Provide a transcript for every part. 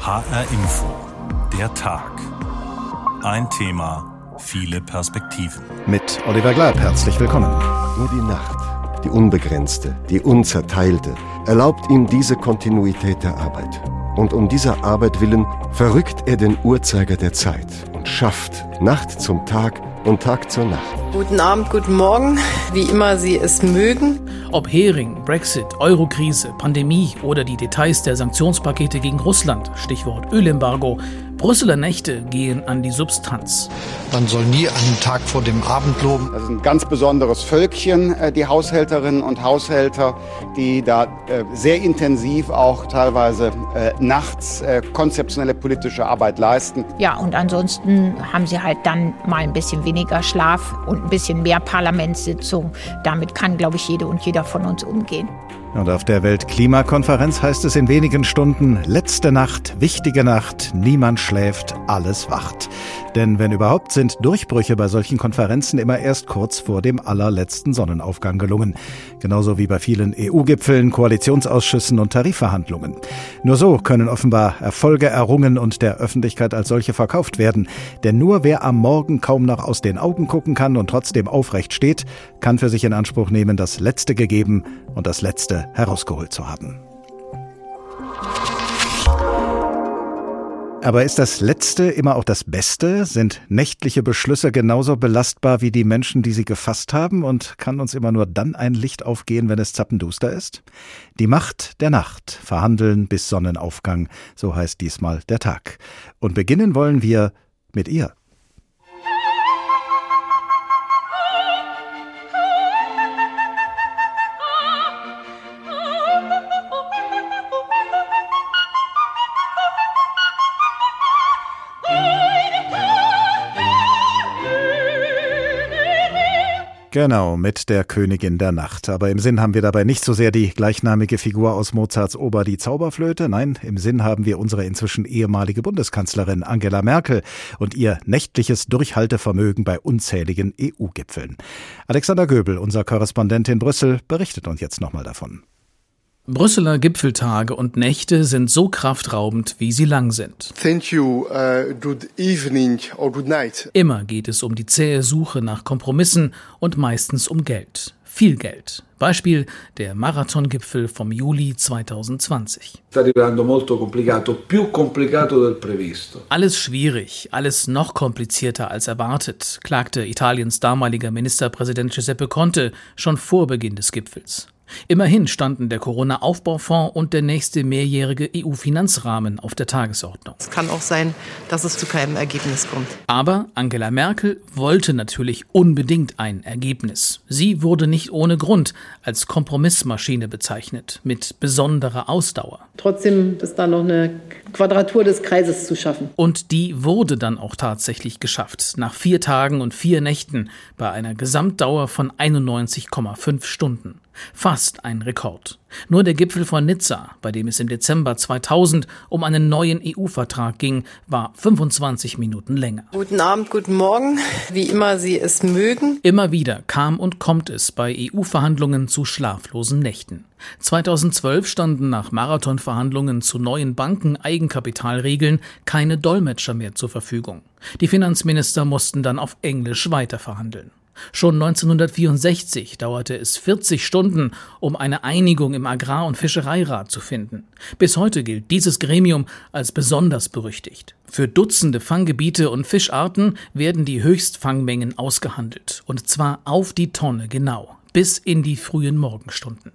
HR Info. Der Tag. Ein Thema, viele Perspektiven. Mit Oliver Glab herzlich willkommen. Nur die Nacht, die unbegrenzte, die unzerteilte, erlaubt ihm diese Kontinuität der Arbeit. Und um dieser Arbeit willen verrückt er den Uhrzeiger der Zeit und schafft Nacht zum Tag und Tag zur Nacht. Guten Abend, guten Morgen, wie immer Sie es mögen. Ob Hering, Brexit, Eurokrise, Pandemie oder die Details der Sanktionspakete gegen Russland, Stichwort Ölembargo, Brüsseler Nächte gehen an die Substanz. Man soll nie einen Tag vor dem Abend loben. Das ist ein ganz besonderes Völkchen, äh, die Haushälterinnen und Haushälter, die da äh, sehr intensiv auch teilweise äh, nachts konzeptionelle politische Arbeit leisten. Ja, und ansonsten haben sie halt dann mal ein bisschen weniger Schlaf und ein bisschen mehr Parlamentssitzung. Damit kann, glaube ich, jede und jeder von uns umgehen. Und auf der Weltklimakonferenz heißt es in wenigen Stunden, letzte Nacht, wichtige Nacht, niemand schläft, alles wacht. Denn wenn überhaupt, sind Durchbrüche bei solchen Konferenzen immer erst kurz vor dem allerletzten Sonnenaufgang gelungen. Genauso wie bei vielen EU-Gipfeln, Koalitionsausschüssen und Tarifverhandlungen. Nur so können offenbar Erfolge errungen und der Öffentlichkeit als solche verkauft werden. Denn nur wer am Morgen kaum noch aus den Augen gucken kann und trotzdem aufrecht steht, kann für sich in Anspruch nehmen, das Letzte gegeben und das Letzte herausgeholt zu haben. Aber ist das Letzte immer auch das Beste? Sind nächtliche Beschlüsse genauso belastbar wie die Menschen, die sie gefasst haben? Und kann uns immer nur dann ein Licht aufgehen, wenn es zappenduster ist? Die Macht der Nacht. Verhandeln bis Sonnenaufgang. So heißt diesmal der Tag. Und beginnen wollen wir mit ihr. Genau, mit der Königin der Nacht. Aber im Sinn haben wir dabei nicht so sehr die gleichnamige Figur aus Mozarts Ober die Zauberflöte. Nein, im Sinn haben wir unsere inzwischen ehemalige Bundeskanzlerin Angela Merkel und ihr nächtliches Durchhaltevermögen bei unzähligen EU-Gipfeln. Alexander Göbel, unser Korrespondent in Brüssel, berichtet uns jetzt nochmal davon. Brüsseler Gipfeltage und Nächte sind so kraftraubend, wie sie lang sind. Thank you, uh, good evening or good night. Immer geht es um die zähe Suche nach Kompromissen und meistens um Geld. Viel Geld. Beispiel der Marathongipfel vom Juli 2020. Alles schwierig, alles noch komplizierter als erwartet, klagte Italiens damaliger Ministerpräsident Giuseppe Conte schon vor Beginn des Gipfels. Immerhin standen der Corona-Aufbaufonds und der nächste mehrjährige EU-Finanzrahmen auf der Tagesordnung. Es kann auch sein, dass es zu keinem Ergebnis kommt. Aber Angela Merkel wollte natürlich unbedingt ein Ergebnis. Sie wurde nicht ohne Grund als Kompromissmaschine bezeichnet, mit besonderer Ausdauer. Trotzdem ist da noch eine Quadratur des Kreises zu schaffen. Und die wurde dann auch tatsächlich geschafft, nach vier Tagen und vier Nächten bei einer Gesamtdauer von 91,5 Stunden. Fast ein Rekord. Nur der Gipfel von Nizza, bei dem es im Dezember 2000 um einen neuen EU-Vertrag ging, war 25 Minuten länger. Guten Abend, guten Morgen, wie immer Sie es mögen. Immer wieder kam und kommt es bei EU-Verhandlungen zu schlaflosen Nächten. 2012 standen nach Marathonverhandlungen zu neuen Banken-Eigenkapitalregeln keine Dolmetscher mehr zur Verfügung. Die Finanzminister mussten dann auf Englisch weiterverhandeln. Schon 1964 dauerte es 40 Stunden, um eine Einigung im Agrar- und Fischereirat zu finden. Bis heute gilt dieses Gremium als besonders berüchtigt. Für Dutzende Fanggebiete und Fischarten werden die Höchstfangmengen ausgehandelt, und zwar auf die Tonne genau, bis in die frühen Morgenstunden.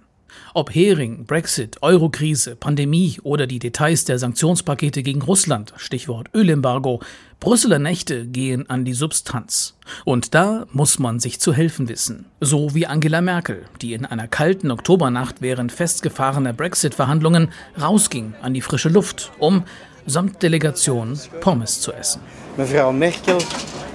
Ob Hering, Brexit, Eurokrise, Pandemie oder die Details der Sanktionspakete gegen Russland, Stichwort Ölembargo, Brüsseler Nächte gehen an die Substanz. Und da muss man sich zu helfen wissen. So wie Angela Merkel, die in einer kalten Oktobernacht während festgefahrener Brexit-Verhandlungen rausging an die frische Luft, um samt Delegation Pommes zu essen. Mevrouw Merkel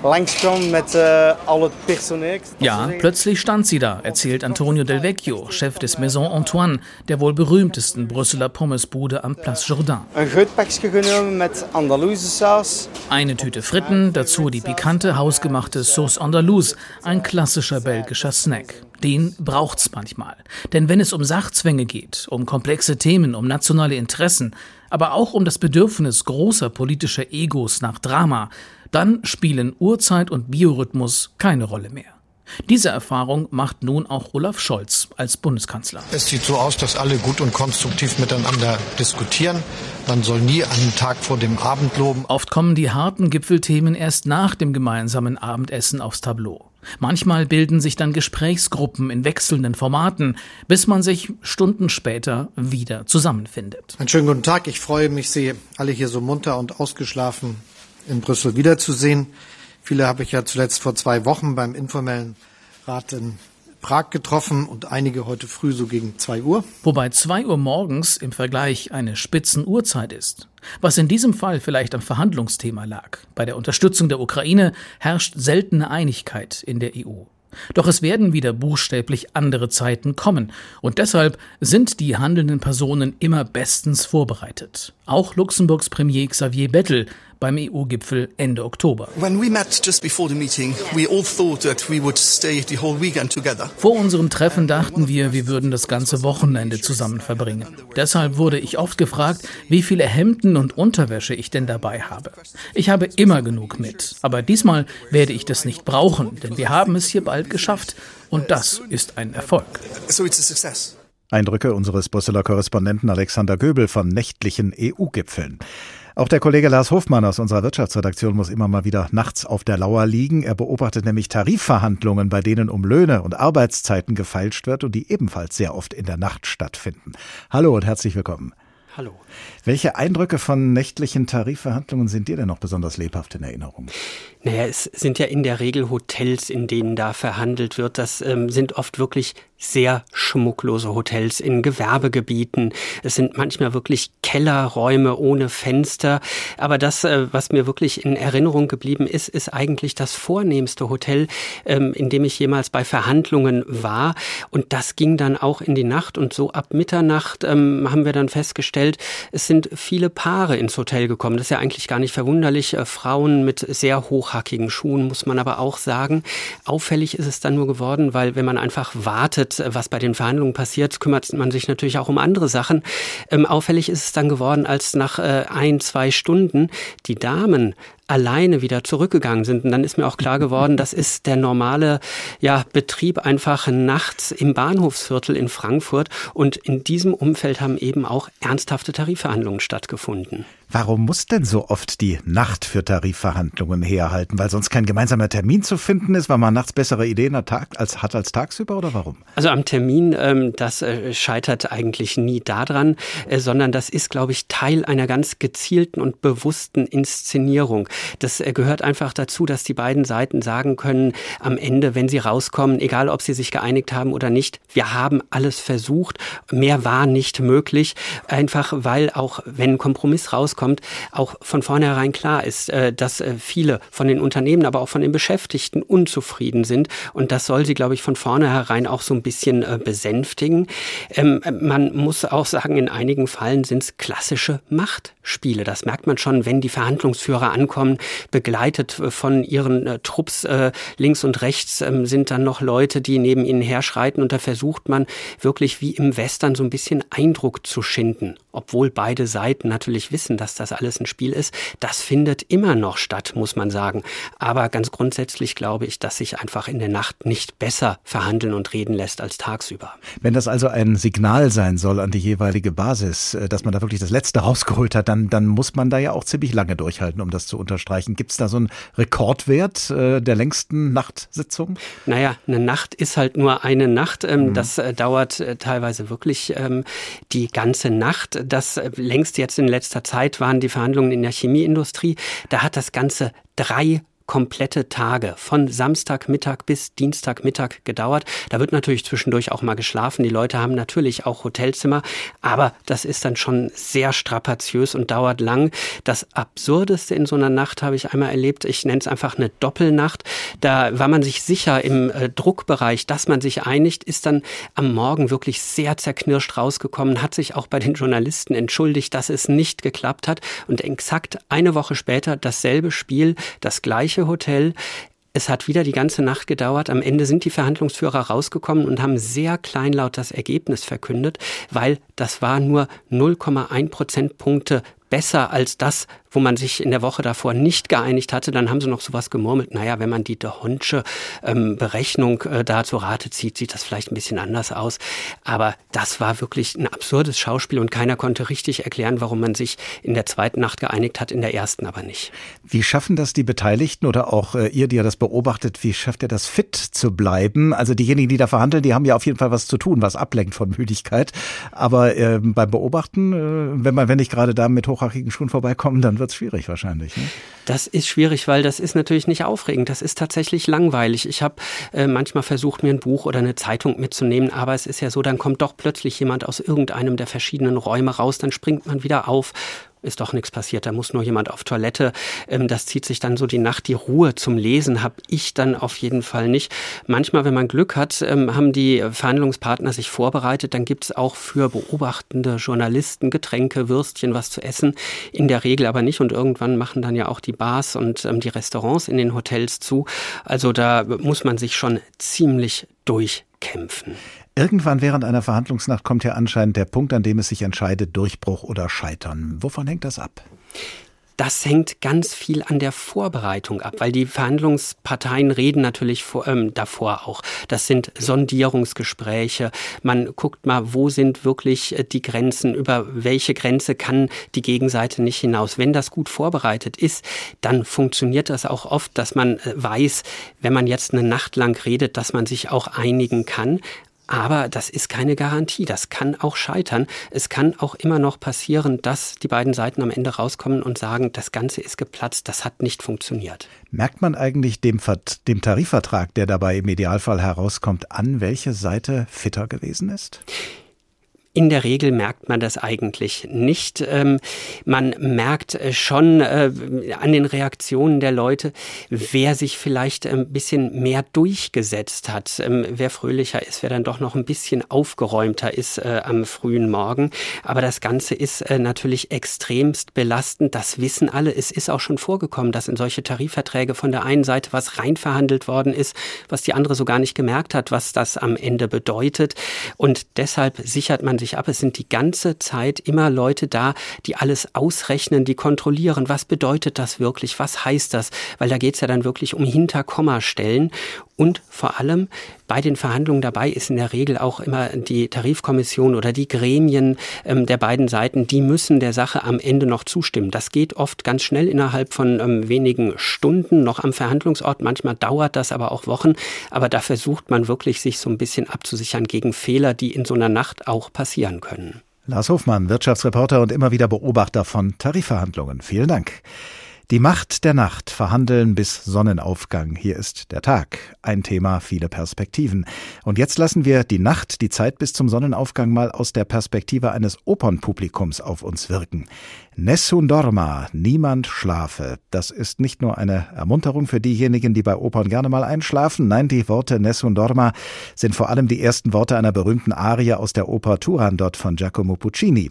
langskwam met uh, al het personeel. Ja, plötzlich stand sie da, erzählt Antonio Del Vecchio, Chef des Maison Antoine, der wohl berühmtesten Brüsseler Pommesbude am Place Jourdain. Ein groot genommen mit Andalouse Sauce. Eine Tüte Fritten, dazu die pikante hausgemachte Sauce Andalouse, ein klassischer belgischer Snack. Den braucht's manchmal. Denn wenn es um Sachzwänge geht, um komplexe Themen, um nationale Interessen, aber auch um das Bedürfnis großer politischer Egos nach Drama, dann spielen Uhrzeit und Biorhythmus keine Rolle mehr. Diese Erfahrung macht nun auch Olaf Scholz als Bundeskanzler. Es sieht so aus, dass alle gut und konstruktiv miteinander diskutieren. Man soll nie einen Tag vor dem Abend loben. Oft kommen die harten Gipfelthemen erst nach dem gemeinsamen Abendessen aufs Tableau. Manchmal bilden sich dann Gesprächsgruppen in wechselnden Formaten, bis man sich Stunden später wieder zusammenfindet. Einen schönen guten Tag. Ich freue mich, Sie alle hier so munter und ausgeschlafen in Brüssel wiederzusehen. Viele habe ich ja zuletzt vor zwei Wochen beim informellen Rat in Prag getroffen und einige heute früh so gegen zwei Uhr. Wobei zwei Uhr morgens im Vergleich eine Spitzenuhrzeit ist. Was in diesem Fall vielleicht am Verhandlungsthema lag. Bei der Unterstützung der Ukraine herrscht seltene Einigkeit in der EU. Doch es werden wieder buchstäblich andere Zeiten kommen, und deshalb sind die handelnden Personen immer bestens vorbereitet. Auch Luxemburgs Premier Xavier Bettel beim EU-Gipfel Ende Oktober. Vor unserem Treffen dachten wir, wir würden das ganze Wochenende zusammen verbringen. Deshalb wurde ich oft gefragt, wie viele Hemden und Unterwäsche ich denn dabei habe. Ich habe immer genug mit, aber diesmal werde ich das nicht brauchen, denn wir haben es hier bald geschafft und das ist ein Erfolg. Eindrücke unseres Brüsseler Korrespondenten Alexander Göbel von nächtlichen EU-Gipfeln. Auch der Kollege Lars Hofmann aus unserer Wirtschaftsredaktion muss immer mal wieder nachts auf der Lauer liegen. Er beobachtet nämlich Tarifverhandlungen, bei denen um Löhne und Arbeitszeiten gefeilscht wird und die ebenfalls sehr oft in der Nacht stattfinden. Hallo und herzlich willkommen. Hallo. Welche Eindrücke von nächtlichen Tarifverhandlungen sind dir denn noch besonders lebhaft in Erinnerung? Naja, es sind ja in der Regel Hotels, in denen da verhandelt wird. Das ähm, sind oft wirklich sehr schmucklose Hotels in Gewerbegebieten. Es sind manchmal wirklich Kellerräume ohne Fenster. Aber das, äh, was mir wirklich in Erinnerung geblieben ist, ist eigentlich das vornehmste Hotel, ähm, in dem ich jemals bei Verhandlungen war. Und das ging dann auch in die Nacht. Und so ab Mitternacht ähm, haben wir dann festgestellt, es sind viele Paare ins Hotel gekommen. Das ist ja eigentlich gar nicht verwunderlich. Äh, Frauen mit sehr hochhackigen Schuhen, muss man aber auch sagen. Auffällig ist es dann nur geworden, weil wenn man einfach wartet, was bei den Verhandlungen passiert, kümmert man sich natürlich auch um andere Sachen. Ähm, auffällig ist es dann geworden, als nach äh, ein, zwei Stunden die Damen alleine wieder zurückgegangen sind. Und dann ist mir auch klar geworden, das ist der normale ja, Betrieb einfach nachts im Bahnhofsviertel in Frankfurt. Und in diesem Umfeld haben eben auch ernsthafte Tarifverhandlungen stattgefunden. Warum muss denn so oft die Nacht für Tarifverhandlungen herhalten? Weil sonst kein gemeinsamer Termin zu finden ist, weil man nachts bessere Ideen hat als, hat als tagsüber oder warum? Also am Termin, ähm, das äh, scheitert eigentlich nie daran, äh, sondern das ist, glaube ich, Teil einer ganz gezielten und bewussten Inszenierung. Das äh, gehört einfach dazu, dass die beiden Seiten sagen können, am Ende, wenn sie rauskommen, egal ob sie sich geeinigt haben oder nicht, wir haben alles versucht, mehr war nicht möglich, einfach weil auch, wenn ein Kompromiss rauskommt, kommt, auch von vornherein klar ist, äh, dass äh, viele von den Unternehmen, aber auch von den Beschäftigten unzufrieden sind. Und das soll sie, glaube ich, von vornherein auch so ein bisschen besänftigen. Ähm, man muss auch sagen, in einigen Fällen sind es klassische Machtspiele. Das merkt man schon, wenn die Verhandlungsführer ankommen, begleitet von ihren Trupps links und rechts ähm, sind dann noch Leute, die neben ihnen herschreiten. Und da versucht man wirklich wie im Western so ein bisschen Eindruck zu schinden, obwohl beide Seiten natürlich wissen, dass das alles ein Spiel ist, das findet immer noch statt, muss man sagen. Aber ganz grundsätzlich glaube ich, dass sich einfach in der Nacht nicht besser verhandeln und reden lässt als tagsüber. Wenn das also ein Signal sein soll an die jeweilige Basis, äh, dass man da wirklich das Letzte rausgeholt hat, dann, dann muss man da ja auch ziemlich lange durchhalten, um das zu unterstreichen. Gibt es da so einen Rekordwert äh, der längsten Nachtsitzung? Naja, eine Nacht ist halt nur eine Nacht. Ähm, mhm. Das äh, dauert äh, teilweise wirklich ähm, die ganze Nacht. Das äh, längst jetzt in letzter Zeit waren die Verhandlungen in der Chemieindustrie. Da hat das Ganze drei komplette Tage von Samstagmittag bis Dienstagmittag gedauert. Da wird natürlich zwischendurch auch mal geschlafen. Die Leute haben natürlich auch Hotelzimmer, aber das ist dann schon sehr strapaziös und dauert lang. Das Absurdeste in so einer Nacht habe ich einmal erlebt. Ich nenne es einfach eine Doppelnacht. Da war man sich sicher im äh, Druckbereich, dass man sich einigt, ist dann am Morgen wirklich sehr zerknirscht rausgekommen, hat sich auch bei den Journalisten entschuldigt, dass es nicht geklappt hat und exakt eine Woche später dasselbe Spiel, das gleiche gleiche Hotel Es hat wieder die ganze Nacht gedauert. Am Ende sind die Verhandlungsführer rausgekommen und haben sehr kleinlaut das Ergebnis verkündet, weil das war nur 0,1 Prozentpunkte besser als das, wo man sich in der Woche davor nicht geeinigt hatte. Dann haben sie noch sowas gemurmelt. Naja, wenn man die De Honsche ähm, Berechnung äh, da zur Rate zieht, sieht das vielleicht ein bisschen anders aus. Aber das war wirklich ein absurdes Schauspiel und keiner konnte richtig erklären, warum man sich in der zweiten Nacht geeinigt hat, in der ersten aber nicht. Wie schaffen das die Beteiligten oder auch äh, ihr, die ihr das beobachtet, wie schafft ihr das fit zu bleiben? Also diejenigen, die da verhandeln, die haben ja auf jeden Fall was zu tun, was ablenkt von Müdigkeit. Aber äh, beim Beobachten, äh, wenn man, wenn ich gerade da mit hochhackigen Schuhen vorbeikomme, dann wird es schwierig wahrscheinlich. Ne? Das ist schwierig, weil das ist natürlich nicht aufregend. Das ist tatsächlich langweilig. Ich habe äh, manchmal versucht, mir ein Buch oder eine Zeitung mitzunehmen, aber es ist ja so, dann kommt doch plötzlich jemand aus irgendeinem der verschiedenen Räume raus, dann springt man wieder auf ist doch nichts passiert, da muss nur jemand auf Toilette. Ähm, das zieht sich dann so die Nacht. Die Ruhe zum Lesen habe ich dann auf jeden Fall nicht. Manchmal, wenn man Glück hat, ähm, haben die Verhandlungspartner sich vorbereitet. Dann gibt es auch für beobachtende Journalisten Getränke, Würstchen, was zu essen. In der Regel aber nicht. Und irgendwann machen dann ja auch die Bars und ähm, die Restaurants in den Hotels zu. Also da muss man sich schon ziemlich durchkämpfen. Irgendwann während einer Verhandlungsnacht kommt ja anscheinend der Punkt, an dem es sich entscheidet, Durchbruch oder Scheitern. Wovon hängt das ab? Das hängt ganz viel an der Vorbereitung ab, weil die Verhandlungsparteien reden natürlich vor, ähm, davor auch. Das sind Sondierungsgespräche. Man guckt mal, wo sind wirklich äh, die Grenzen, über welche Grenze kann die Gegenseite nicht hinaus. Wenn das gut vorbereitet ist, dann funktioniert das auch oft, dass man äh, weiß, wenn man jetzt eine Nacht lang redet, dass man sich auch einigen kann. Aber das ist keine Garantie. Das kann auch scheitern. Es kann auch immer noch passieren, dass die beiden Seiten am Ende rauskommen und sagen, das Ganze ist geplatzt, das hat nicht funktioniert. Merkt man eigentlich dem, dem Tarifvertrag, der dabei im Idealfall herauskommt, an, welche Seite fitter gewesen ist? In der Regel merkt man das eigentlich nicht. Ähm, man merkt äh, schon äh, an den Reaktionen der Leute, wer sich vielleicht ein bisschen mehr durchgesetzt hat, ähm, wer fröhlicher ist, wer dann doch noch ein bisschen aufgeräumter ist äh, am frühen Morgen. Aber das Ganze ist natürlich extremst belastend. Das wissen alle. Es ist auch schon vorgekommen, dass in solche Tarifverträge von der einen Seite was reinverhandelt worden ist, was die andere so gar nicht gemerkt hat, was das am Ende bedeutet. Und deshalb sichert man sich ab. Es sind die ganze Zeit immer Leute da, die alles ausrechnen, die kontrollieren, was bedeutet das wirklich, was heißt das, weil da geht es ja dann wirklich um Hinterkommastellen. Und vor allem bei den Verhandlungen dabei ist in der Regel auch immer die Tarifkommission oder die Gremien ähm, der beiden Seiten, die müssen der Sache am Ende noch zustimmen. Das geht oft ganz schnell innerhalb von ähm, wenigen Stunden noch am Verhandlungsort. Manchmal dauert das aber auch Wochen. Aber da versucht man wirklich, sich so ein bisschen abzusichern gegen Fehler, die in so einer Nacht auch passieren können. Lars Hofmann, Wirtschaftsreporter und immer wieder Beobachter von Tarifverhandlungen. Vielen Dank. Die Macht der Nacht, verhandeln bis Sonnenaufgang. Hier ist der Tag. Ein Thema, viele Perspektiven. Und jetzt lassen wir die Nacht, die Zeit bis zum Sonnenaufgang mal aus der Perspektive eines Opernpublikums auf uns wirken. Nessun dorma, niemand schlafe. Das ist nicht nur eine Ermunterung für diejenigen, die bei Opern gerne mal einschlafen. Nein, die Worte Nessun dorma sind vor allem die ersten Worte einer berühmten Arie aus der Oper Turandot von Giacomo Puccini.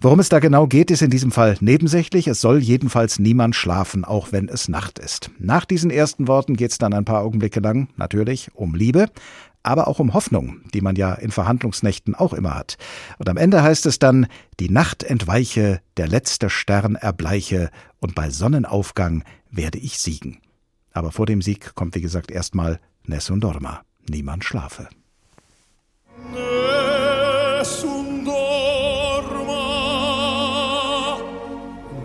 Worum es da genau geht, ist in diesem Fall nebensächlich. Es soll jedenfalls niemand schlafen, auch wenn es Nacht ist. Nach diesen ersten Worten geht es dann ein paar Augenblicke lang natürlich um Liebe, aber auch um Hoffnung, die man ja in Verhandlungsnächten auch immer hat. Und am Ende heißt es dann, die Nacht entweiche, der letzte Stern erbleiche, und bei Sonnenaufgang werde ich siegen. Aber vor dem Sieg kommt, wie gesagt, erstmal Nessun Dorma. Niemand schlafe. Nessun Dorma,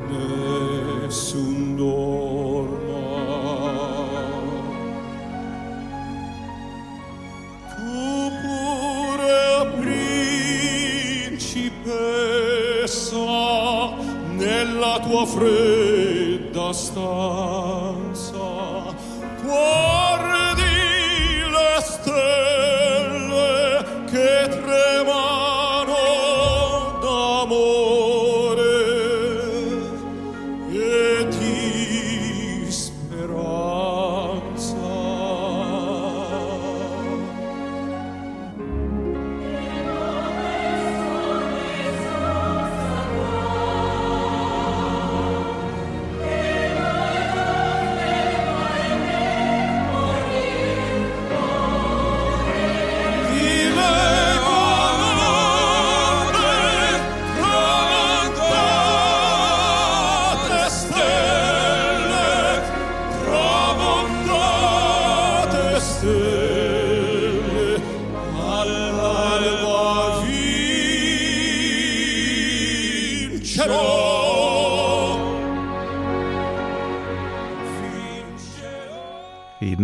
Nessun tua fredda stanza guardi le stelle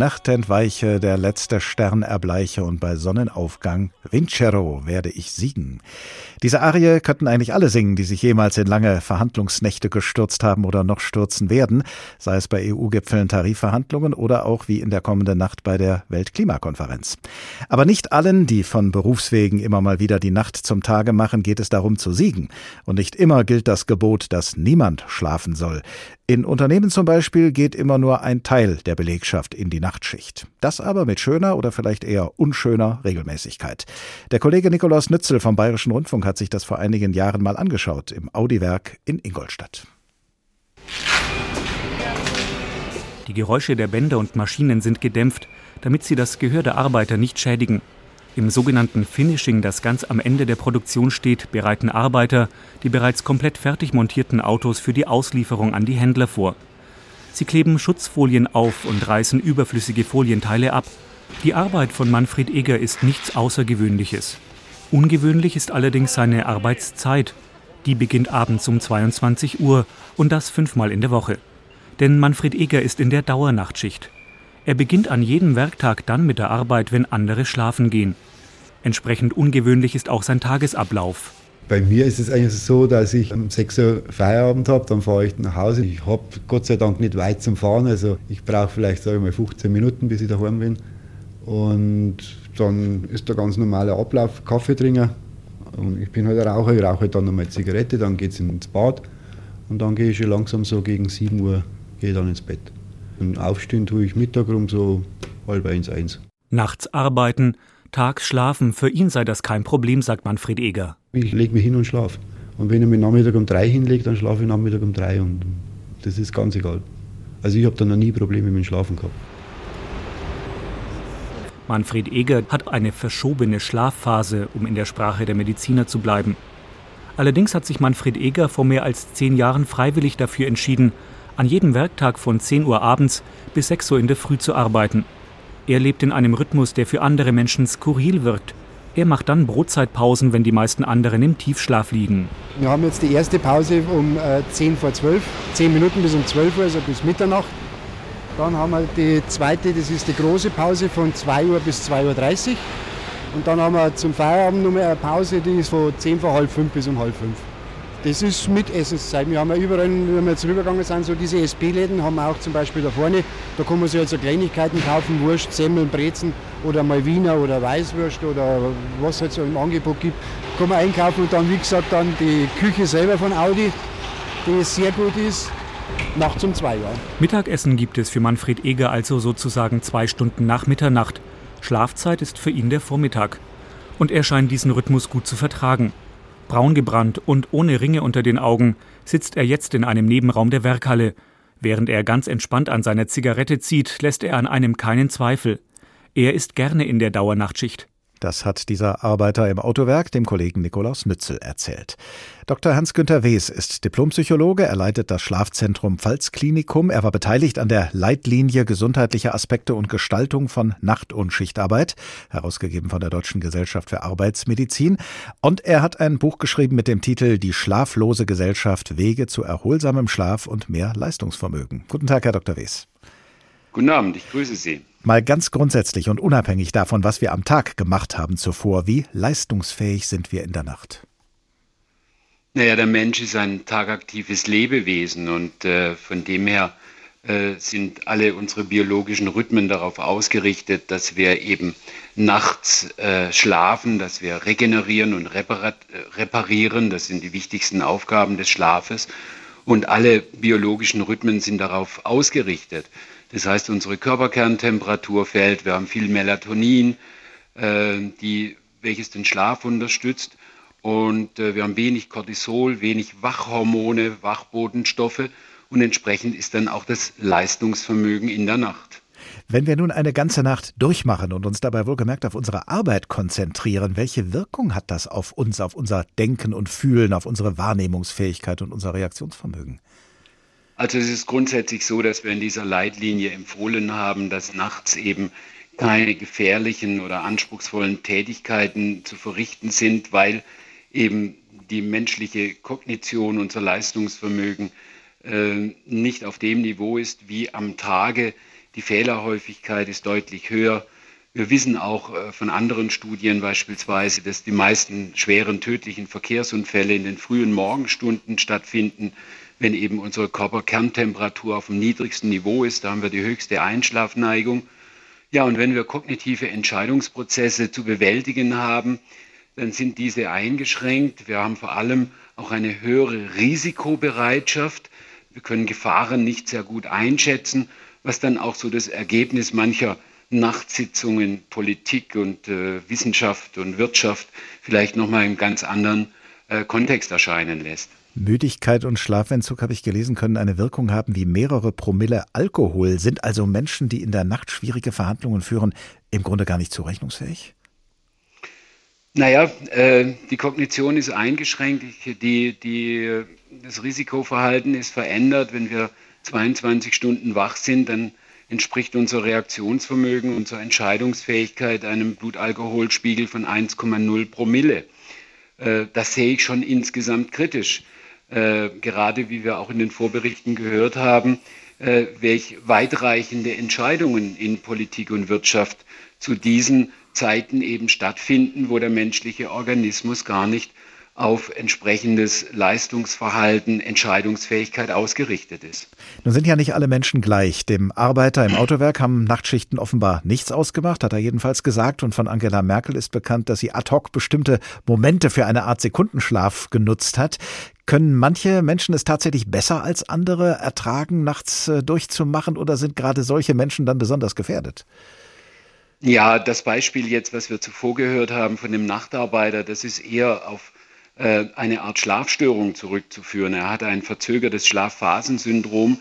Nacht entweiche, der letzte Stern erbleiche und bei Sonnenaufgang Vincero werde ich siegen. Diese Arie könnten eigentlich alle singen, die sich jemals in lange Verhandlungsnächte gestürzt haben oder noch stürzen werden, sei es bei EU-Gipfeln, Tarifverhandlungen oder auch wie in der kommenden Nacht bei der Weltklimakonferenz. Aber nicht allen, die von Berufswegen immer mal wieder die Nacht zum Tage machen, geht es darum zu siegen. Und nicht immer gilt das Gebot, dass niemand schlafen soll. In Unternehmen zum Beispiel geht immer nur ein Teil der Belegschaft in die Nachtschicht. Das aber mit schöner oder vielleicht eher unschöner Regelmäßigkeit. Der Kollege Nikolaus Nützel vom Bayerischen Rundfunk hat sich das vor einigen Jahren mal angeschaut im Audiwerk in Ingolstadt. Die Geräusche der Bänder und Maschinen sind gedämpft, damit sie das Gehör der Arbeiter nicht schädigen. Im sogenannten Finishing, das ganz am Ende der Produktion steht, bereiten Arbeiter die bereits komplett fertig montierten Autos für die Auslieferung an die Händler vor. Sie kleben Schutzfolien auf und reißen überflüssige Folienteile ab. Die Arbeit von Manfred Eger ist nichts Außergewöhnliches. Ungewöhnlich ist allerdings seine Arbeitszeit. Die beginnt abends um 22 Uhr und das fünfmal in der Woche. Denn Manfred Eger ist in der Dauernachtschicht. Er beginnt an jedem Werktag dann mit der Arbeit, wenn andere schlafen gehen. Entsprechend ungewöhnlich ist auch sein Tagesablauf. Bei mir ist es eigentlich so, dass ich um 6 Uhr Feierabend habe, dann fahre ich nach Hause. Ich habe Gott sei Dank nicht weit zum Fahren, also ich brauche vielleicht sage ich mal 15 Minuten, bis ich daheim bin. Und dann ist der ganz normale Ablauf, Kaffee trinken. Und ich bin halt ein Raucher, ich rauche halt dann nochmal Zigarette, dann geht es ins Bad und dann gehe ich schon langsam so gegen 7 Uhr gehe dann ins Bett. Und aufstehen tue ich Mittag rum so halb eins, eins. Nachts arbeiten, tags schlafen, für ihn sei das kein Problem, sagt Manfred Eger. Ich lege mich hin und schlafe. Und wenn ich mich Nachmittag um drei hinlege, dann schlafe ich Nachmittag um drei und das ist ganz egal. Also ich habe da noch nie Probleme mit dem Schlafen gehabt. Manfred Eger hat eine verschobene Schlafphase, um in der Sprache der Mediziner zu bleiben. Allerdings hat sich Manfred Eger vor mehr als zehn Jahren freiwillig dafür entschieden, an jedem Werktag von 10 Uhr abends bis 6 Uhr in der Früh zu arbeiten. Er lebt in einem Rhythmus, der für andere Menschen skurril wirkt. Er macht dann Brotzeitpausen, wenn die meisten anderen im Tiefschlaf liegen. Wir haben jetzt die erste Pause um äh, 10 vor 12, 10 Minuten bis um 12 Uhr, also bis Mitternacht. Dann haben wir die zweite, das ist die große Pause von 2 Uhr bis 2.30 Uhr. Und dann haben wir zum Feierabend noch eine Pause, die ist von 10 vor halb 5 bis um halb 5. Das ist mit Essenszeit. Wir haben ja überall, wenn wir jetzt rübergegangen sind, so diese SP-Läden haben wir auch zum Beispiel da vorne. Da kann man sich also Kleinigkeiten kaufen, Wurst, Semmeln, Brezen oder mal Wiener oder Weißwurst oder was es halt so im Angebot gibt. Kann man einkaufen und dann, wie gesagt, dann die Küche selber von Audi, die sehr gut ist. Nachts um zwei. Mittagessen gibt es für Manfred Eger also sozusagen zwei Stunden nach Mitternacht. Schlafzeit ist für ihn der Vormittag. Und er scheint diesen Rhythmus gut zu vertragen. Braun gebrannt und ohne Ringe unter den Augen sitzt er jetzt in einem Nebenraum der Werkhalle. Während er ganz entspannt an seiner Zigarette zieht, lässt er an einem keinen Zweifel. Er ist gerne in der Dauernachtschicht. Das hat dieser Arbeiter im Autowerk dem Kollegen Nikolaus Nützel erzählt. Dr. Hans-Günther Wes ist Diplompsychologe. Er leitet das Schlafzentrum Pfalzklinikum. Er war beteiligt an der Leitlinie gesundheitliche Aspekte und Gestaltung von Nacht- und Schichtarbeit, herausgegeben von der Deutschen Gesellschaft für Arbeitsmedizin. Und er hat ein Buch geschrieben mit dem Titel Die schlaflose Gesellschaft Wege zu erholsamem Schlaf und mehr Leistungsvermögen. Guten Tag, Herr Dr. Wes. Guten Abend, ich grüße Sie. Mal ganz grundsätzlich und unabhängig davon, was wir am Tag gemacht haben zuvor, wie leistungsfähig sind wir in der Nacht? Naja, der Mensch ist ein tagaktives Lebewesen und äh, von dem her äh, sind alle unsere biologischen Rhythmen darauf ausgerichtet, dass wir eben nachts äh, schlafen, dass wir regenerieren und reparieren. Das sind die wichtigsten Aufgaben des Schlafes. Und alle biologischen Rhythmen sind darauf ausgerichtet. Das heißt, unsere Körperkerntemperatur fällt, wir haben viel Melatonin, äh, die, welches den Schlaf unterstützt. Und äh, wir haben wenig Cortisol, wenig Wachhormone, Wachbotenstoffe. Und entsprechend ist dann auch das Leistungsvermögen in der Nacht. Wenn wir nun eine ganze Nacht durchmachen und uns dabei wohlgemerkt auf unsere Arbeit konzentrieren, welche Wirkung hat das auf uns, auf unser Denken und Fühlen, auf unsere Wahrnehmungsfähigkeit und unser Reaktionsvermögen? Also es ist grundsätzlich so, dass wir in dieser Leitlinie empfohlen haben, dass nachts eben keine gefährlichen oder anspruchsvollen Tätigkeiten zu verrichten sind, weil eben die menschliche Kognition, unser Leistungsvermögen äh, nicht auf dem Niveau ist wie am Tage, Die Fehlerhäufigkeit ist deutlich höher. Wir wissen auch äh, von anderen Studien beispielsweise, dass die meisten schweren tödlichen Verkehrsunfälle in den frühen Morgenstunden stattfinden, wenn eben unsere Körperkerntemperatur auf dem niedrigsten Niveau ist. Da haben wir die höchste Einschlafneigung. Ja, und wenn wir kognitive Entscheidungsprozesse zu bewältigen haben, dann sind diese eingeschränkt. Wir haben vor allem auch eine höhere Risikobereitschaft. Wir können Gefahren nicht sehr gut einschätzen, was dann auch so das Ergebnis mancher Nachtsitzungen Politik und äh, Wissenschaft und Wirtschaft vielleicht nochmal im ganz anderen äh, Kontext erscheinen lässt. Müdigkeit und Schlafentzug, habe ich gelesen, können eine Wirkung haben wie mehrere Promille Alkohol. Sind also Menschen, die in der Nacht schwierige Verhandlungen führen, im Grunde gar nicht zurechnungsfähig? Naja, äh, die Kognition ist eingeschränkt, die, die, das Risikoverhalten ist verändert. Wenn wir 22 Stunden wach sind, dann entspricht unser Reaktionsvermögen, unsere Entscheidungsfähigkeit einem Blutalkoholspiegel von 1,0 Promille. Äh, das sehe ich schon insgesamt kritisch. Äh, gerade wie wir auch in den Vorberichten gehört haben, äh, welch weitreichende Entscheidungen in Politik und Wirtschaft zu diesen Zeiten eben stattfinden, wo der menschliche Organismus gar nicht auf entsprechendes Leistungsverhalten, Entscheidungsfähigkeit ausgerichtet ist. Nun sind ja nicht alle Menschen gleich. Dem Arbeiter im Autowerk haben Nachtschichten offenbar nichts ausgemacht, hat er jedenfalls gesagt. Und von Angela Merkel ist bekannt, dass sie ad hoc bestimmte Momente für eine Art Sekundenschlaf genutzt hat. Können manche Menschen es tatsächlich besser als andere ertragen, nachts äh, durchzumachen oder sind gerade solche Menschen dann besonders gefährdet? Ja, das Beispiel jetzt, was wir zuvor gehört haben von dem Nachtarbeiter, das ist eher auf äh, eine Art Schlafstörung zurückzuführen. Er hat ein verzögertes Schlafphasensyndrom.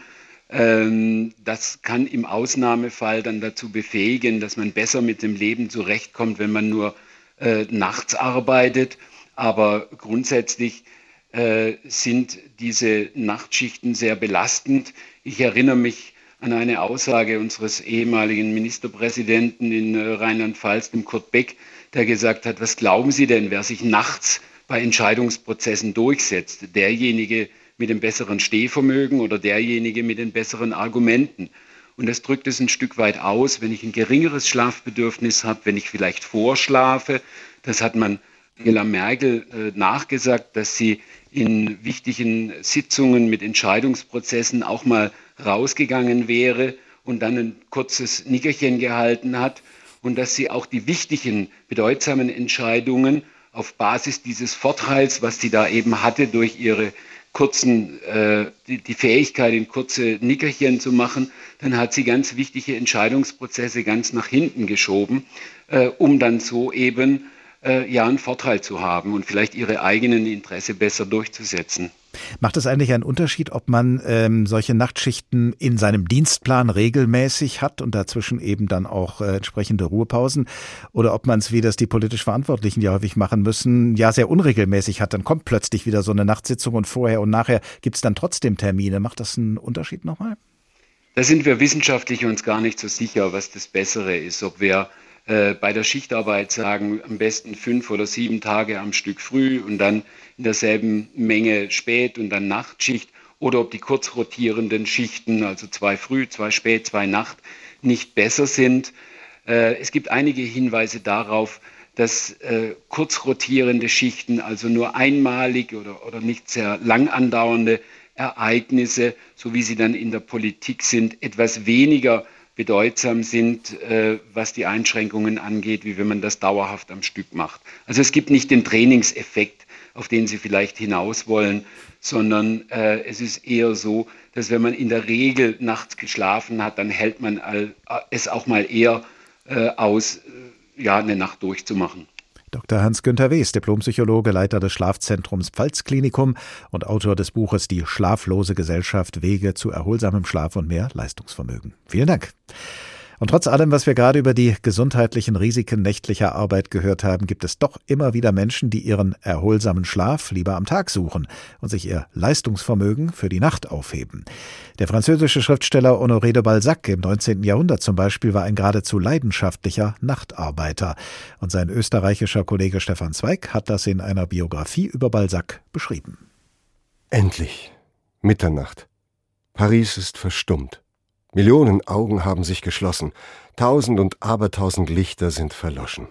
Ähm, das kann im Ausnahmefall dann dazu befähigen, dass man besser mit dem Leben zurechtkommt, wenn man nur äh, nachts arbeitet. Aber grundsätzlich äh, sind diese Nachtschichten sehr belastend. Ich erinnere mich an eine Aussage unseres ehemaligen Ministerpräsidenten in Rheinland-Pfalz, dem Kurt Beck, der gesagt hat, was glauben Sie denn, wer sich nachts bei Entscheidungsprozessen durchsetzt. Derjenige mit dem besseren Stehvermögen oder derjenige mit den besseren Argumenten. Und das drückt es ein Stück weit aus, wenn ich ein geringeres Schlafbedürfnis habe, wenn ich vielleicht vorschlafe. Das hat man Angela Merkel äh, nachgesagt, dass sie in wichtigen Sitzungen mit Entscheidungsprozessen auch mal rausgegangen wäre und dann ein kurzes Nickerchen gehalten hat und dass sie auch die wichtigen, bedeutsamen Entscheidungen auf Basis dieses Vorteils, was sie da eben hatte durch ihre kurzen, äh, die, die Fähigkeit, in kurze Nickerchen zu machen, dann hat sie ganz wichtige Entscheidungsprozesse ganz nach hinten geschoben, äh, um dann so eben äh, ja einen Vorteil zu haben und vielleicht ihre eigenen Interesse besser durchzusetzen. Macht es eigentlich einen Unterschied, ob man ähm, solche Nachtschichten in seinem Dienstplan regelmäßig hat und dazwischen eben dann auch äh, entsprechende Ruhepausen oder ob man es, wie das die politisch Verantwortlichen ja häufig machen müssen, ja sehr unregelmäßig hat, dann kommt plötzlich wieder so eine Nachtsitzung und vorher und nachher gibt es dann trotzdem Termine. Macht das einen Unterschied nochmal? Da sind wir wissenschaftlich uns gar nicht so sicher, was das Bessere ist, ob wir äh, bei der Schichtarbeit sagen, am besten fünf oder sieben Tage am Stück früh und dann in derselben Menge spät und dann Nachtschicht oder ob die kurz rotierenden Schichten, also zwei früh, zwei spät, zwei Nacht, nicht besser sind. Äh, es gibt einige Hinweise darauf, dass äh, kurz rotierende Schichten, also nur einmalig oder, oder nicht sehr lang andauernde Ereignisse, so wie sie dann in der Politik sind, etwas weniger bedeutsam sind, äh, was die Einschränkungen angeht, wie wenn man das dauerhaft am Stück macht. Also es gibt nicht den Trainingseffekt, auf den Sie vielleicht hinaus wollen, sondern äh, es ist eher so, dass wenn man in der Regel nachts geschlafen hat, dann hält man all, äh, es auch mal eher äh, aus, äh, ja, eine Nacht durchzumachen. Dr. Hans-Günther Wes, Diplompsychologe, Leiter des Schlafzentrums Pfalzklinikum und Autor des Buches Die schlaflose Gesellschaft Wege zu erholsamem Schlaf und mehr Leistungsvermögen. Vielen Dank. Und trotz allem, was wir gerade über die gesundheitlichen Risiken nächtlicher Arbeit gehört haben, gibt es doch immer wieder Menschen, die ihren erholsamen Schlaf lieber am Tag suchen und sich ihr Leistungsvermögen für die Nacht aufheben. Der französische Schriftsteller Honoré de Balzac im 19. Jahrhundert zum Beispiel war ein geradezu leidenschaftlicher Nachtarbeiter. Und sein österreichischer Kollege Stefan Zweig hat das in einer Biografie über Balzac beschrieben. Endlich. Mitternacht. Paris ist verstummt. Millionen Augen haben sich geschlossen, tausend und abertausend Lichter sind verloschen.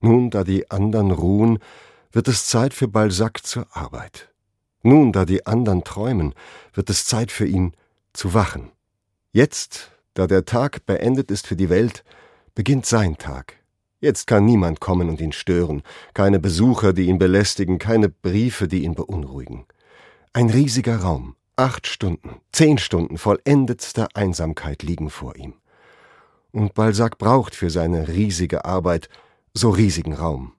Nun, da die andern ruhen, wird es Zeit für Balzac zur Arbeit. Nun, da die andern träumen, wird es Zeit für ihn zu wachen. Jetzt, da der Tag beendet ist für die Welt, beginnt sein Tag. Jetzt kann niemand kommen und ihn stören, keine Besucher, die ihn belästigen, keine Briefe, die ihn beunruhigen. Ein riesiger Raum, acht Stunden, zehn Stunden vollendetster Einsamkeit liegen vor ihm. Und Balzac braucht für seine riesige Arbeit so riesigen Raum.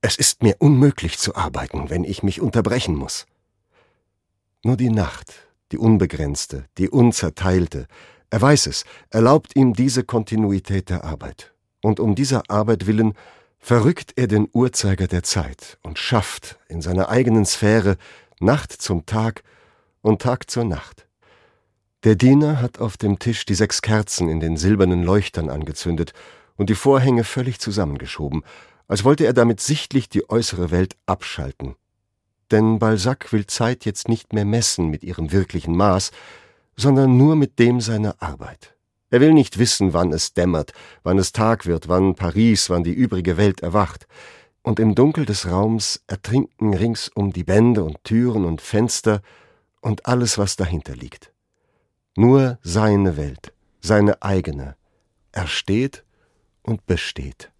Es ist mir unmöglich zu arbeiten, wenn ich mich unterbrechen muss. Nur die Nacht, die unbegrenzte, die unzerteilte, er weiß es, erlaubt ihm diese Kontinuität der Arbeit. Und um dieser Arbeit willen verrückt er den Uhrzeiger der Zeit und schafft in seiner eigenen Sphäre Nacht zum Tag und Tag zur Nacht. Der Diener hat auf dem Tisch die sechs Kerzen in den silbernen Leuchtern angezündet und die Vorhänge völlig zusammengeschoben, als wollte er damit sichtlich die äußere Welt abschalten. Denn Balzac will Zeit jetzt nicht mehr messen mit ihrem wirklichen Maß, sondern nur mit dem seiner Arbeit. Er will nicht wissen, wann es dämmert, wann es Tag wird, wann Paris, wann die übrige Welt erwacht. Und im Dunkel des Raums ertrinken ringsum die Bände und Türen und Fenster und alles, was dahinter liegt. Nur seine Welt, seine eigene, ersteht und besteht.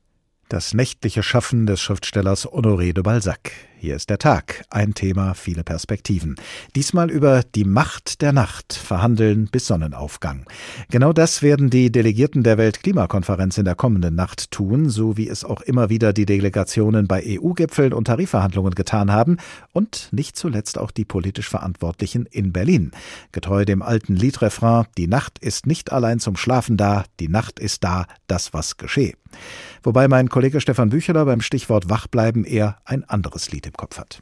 Das nächtliche Schaffen des Schriftstellers Honoré de Balzac. Hier ist der Tag, ein Thema, viele Perspektiven. Diesmal über die Macht der Nacht, verhandeln bis Sonnenaufgang. Genau das werden die Delegierten der Weltklimakonferenz in der kommenden Nacht tun, so wie es auch immer wieder die Delegationen bei EU-Gipfeln und Tarifverhandlungen getan haben und nicht zuletzt auch die politisch Verantwortlichen in Berlin. Getreu dem alten Liedrefrain, die Nacht ist nicht allein zum Schlafen da, die Nacht ist da, das was geschehe. Wobei mein Kollege Stefan Bücheler beim Stichwort Wachbleiben eher ein anderes Lied im Kopf hat.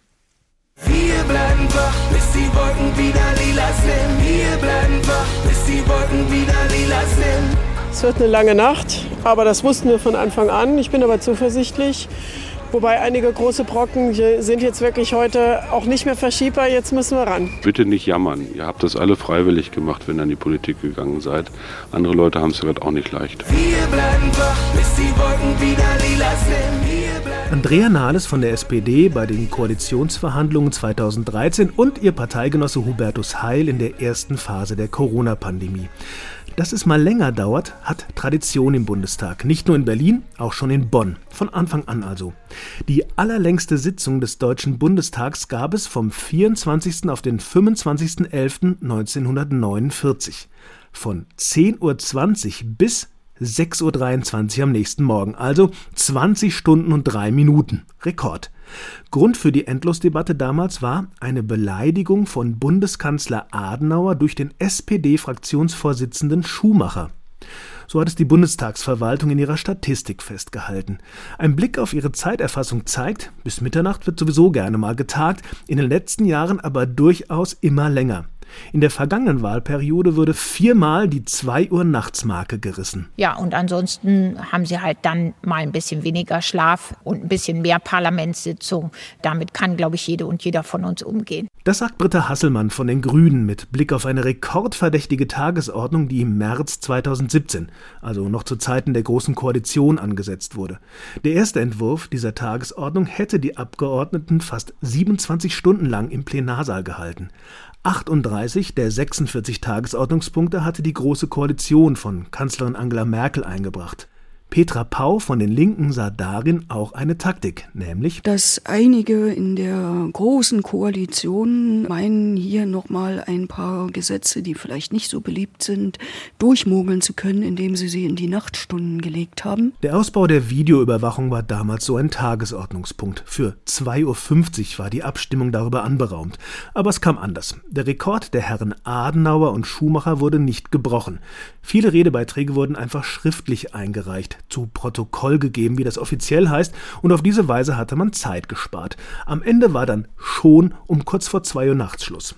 Wir bleiben wach, bis die Wolken wieder lila sind. Wir bleiben wach, bis die Wolken wieder lila sind. Es wird eine lange Nacht, aber das wussten wir von Anfang an. Ich bin aber zuversichtlich. Wobei einige große Brocken sind jetzt wirklich heute auch nicht mehr verschiebbar. Jetzt müssen wir ran. Bitte nicht jammern. Ihr habt das alle freiwillig gemacht, wenn ihr in die Politik gegangen seid. Andere Leute haben es gerade auch nicht leicht. Wir bleiben wach, bis die Wolken wieder lila sind. Andrea Nahles von der SPD bei den Koalitionsverhandlungen 2013 und ihr Parteigenosse Hubertus Heil in der ersten Phase der Corona-Pandemie. Dass es mal länger dauert, hat Tradition im Bundestag. Nicht nur in Berlin, auch schon in Bonn. Von Anfang an also. Die allerlängste Sitzung des Deutschen Bundestags gab es vom 24. auf den 25.11.1949. Von 10.20 Uhr bis 6.23 Uhr am nächsten Morgen. Also 20 Stunden und drei Minuten. Rekord. Grund für die Endlosdebatte damals war eine Beleidigung von Bundeskanzler Adenauer durch den SPD-Fraktionsvorsitzenden Schumacher. So hat es die Bundestagsverwaltung in ihrer Statistik festgehalten. Ein Blick auf ihre Zeiterfassung zeigt, bis Mitternacht wird sowieso gerne mal getagt, in den letzten Jahren aber durchaus immer länger. In der vergangenen Wahlperiode wurde viermal die 2 Uhr Nachtsmarke gerissen. Ja, und ansonsten haben sie halt dann mal ein bisschen weniger Schlaf und ein bisschen mehr Parlamentssitzung. Damit kann, glaube ich, jede und jeder von uns umgehen. Das sagt Britta Hasselmann von den Grünen mit Blick auf eine rekordverdächtige Tagesordnung, die im März 2017, also noch zu Zeiten der Großen Koalition, angesetzt wurde. Der erste Entwurf dieser Tagesordnung hätte die Abgeordneten fast 27 Stunden lang im Plenarsaal gehalten. 38 der 46 Tagesordnungspunkte hatte die Große Koalition von Kanzlerin Angela Merkel eingebracht. Petra Pau von den Linken sah darin auch eine Taktik, nämlich dass einige in der großen Koalition meinen, hier nochmal ein paar Gesetze, die vielleicht nicht so beliebt sind, durchmogeln zu können, indem sie sie in die Nachtstunden gelegt haben. Der Ausbau der Videoüberwachung war damals so ein Tagesordnungspunkt. Für 2.50 Uhr war die Abstimmung darüber anberaumt. Aber es kam anders. Der Rekord der Herren Adenauer und Schumacher wurde nicht gebrochen. Viele Redebeiträge wurden einfach schriftlich eingereicht zu Protokoll gegeben, wie das offiziell heißt, und auf diese Weise hatte man Zeit gespart. Am Ende war dann schon um kurz vor zwei Uhr nachts Schluss.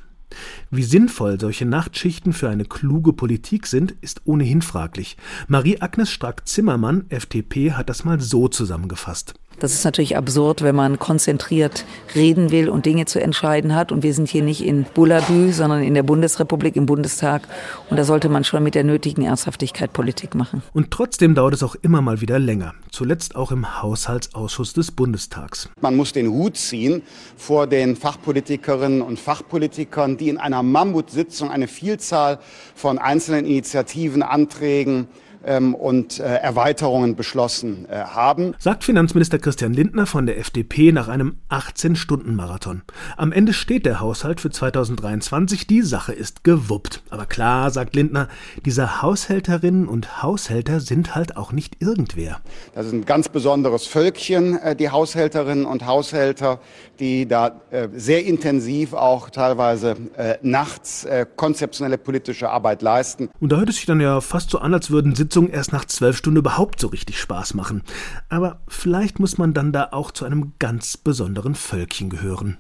Wie sinnvoll solche Nachtschichten für eine kluge Politik sind, ist ohnehin fraglich. Marie-Agnes Strack-Zimmermann, FDP, hat das mal so zusammengefasst. Das ist natürlich absurd, wenn man konzentriert reden will und Dinge zu entscheiden hat. Und wir sind hier nicht in Bullabü, sondern in der Bundesrepublik, im Bundestag. Und da sollte man schon mit der nötigen Ernsthaftigkeit Politik machen. Und trotzdem dauert es auch immer mal wieder länger. Zuletzt auch im Haushaltsausschuss des Bundestags. Man muss den Hut ziehen vor den Fachpolitikerinnen und Fachpolitikern, die in einer Mammutsitzung eine Vielzahl von einzelnen Initiativen, Anträgen, ähm, und äh, Erweiterungen beschlossen äh, haben. Sagt Finanzminister Christian Lindner von der FDP nach einem 18-Stunden-Marathon. Am Ende steht der Haushalt für 2023, die Sache ist gewuppt. Aber klar, sagt Lindner, diese Haushälterinnen und Haushälter sind halt auch nicht irgendwer. Das ist ein ganz besonderes Völkchen, äh, die Haushälterinnen und Haushälter, die da äh, sehr intensiv auch teilweise äh, nachts äh, konzeptionelle politische Arbeit leisten. Und da hört es sich dann ja fast so an, als würden Sitzungen erst nach zwölf Stunden überhaupt so richtig Spaß machen. Aber vielleicht muss man dann da auch zu einem ganz besonderen Völkchen gehören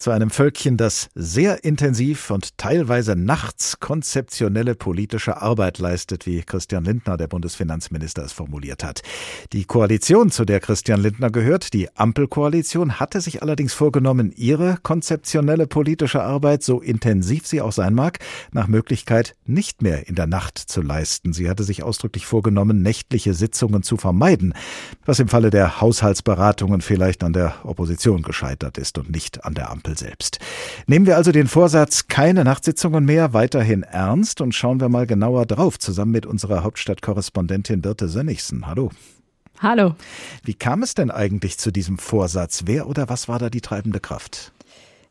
zu einem Völkchen, das sehr intensiv und teilweise nachts konzeptionelle politische Arbeit leistet, wie Christian Lindner, der Bundesfinanzminister, es formuliert hat. Die Koalition, zu der Christian Lindner gehört, die Ampelkoalition, hatte sich allerdings vorgenommen, ihre konzeptionelle politische Arbeit, so intensiv sie auch sein mag, nach Möglichkeit nicht mehr in der Nacht zu leisten. Sie hatte sich ausdrücklich vorgenommen, nächtliche Sitzungen zu vermeiden, was im Falle der Haushaltsberatungen vielleicht an der Opposition gescheitert ist und nicht an der Ampel. Ampel selbst. Nehmen wir also den Vorsatz keine Nachtsitzungen mehr weiterhin ernst und schauen wir mal genauer drauf, zusammen mit unserer Hauptstadtkorrespondentin Birte Sönnigsen. Hallo. Hallo. Wie kam es denn eigentlich zu diesem Vorsatz? Wer oder was war da die treibende Kraft?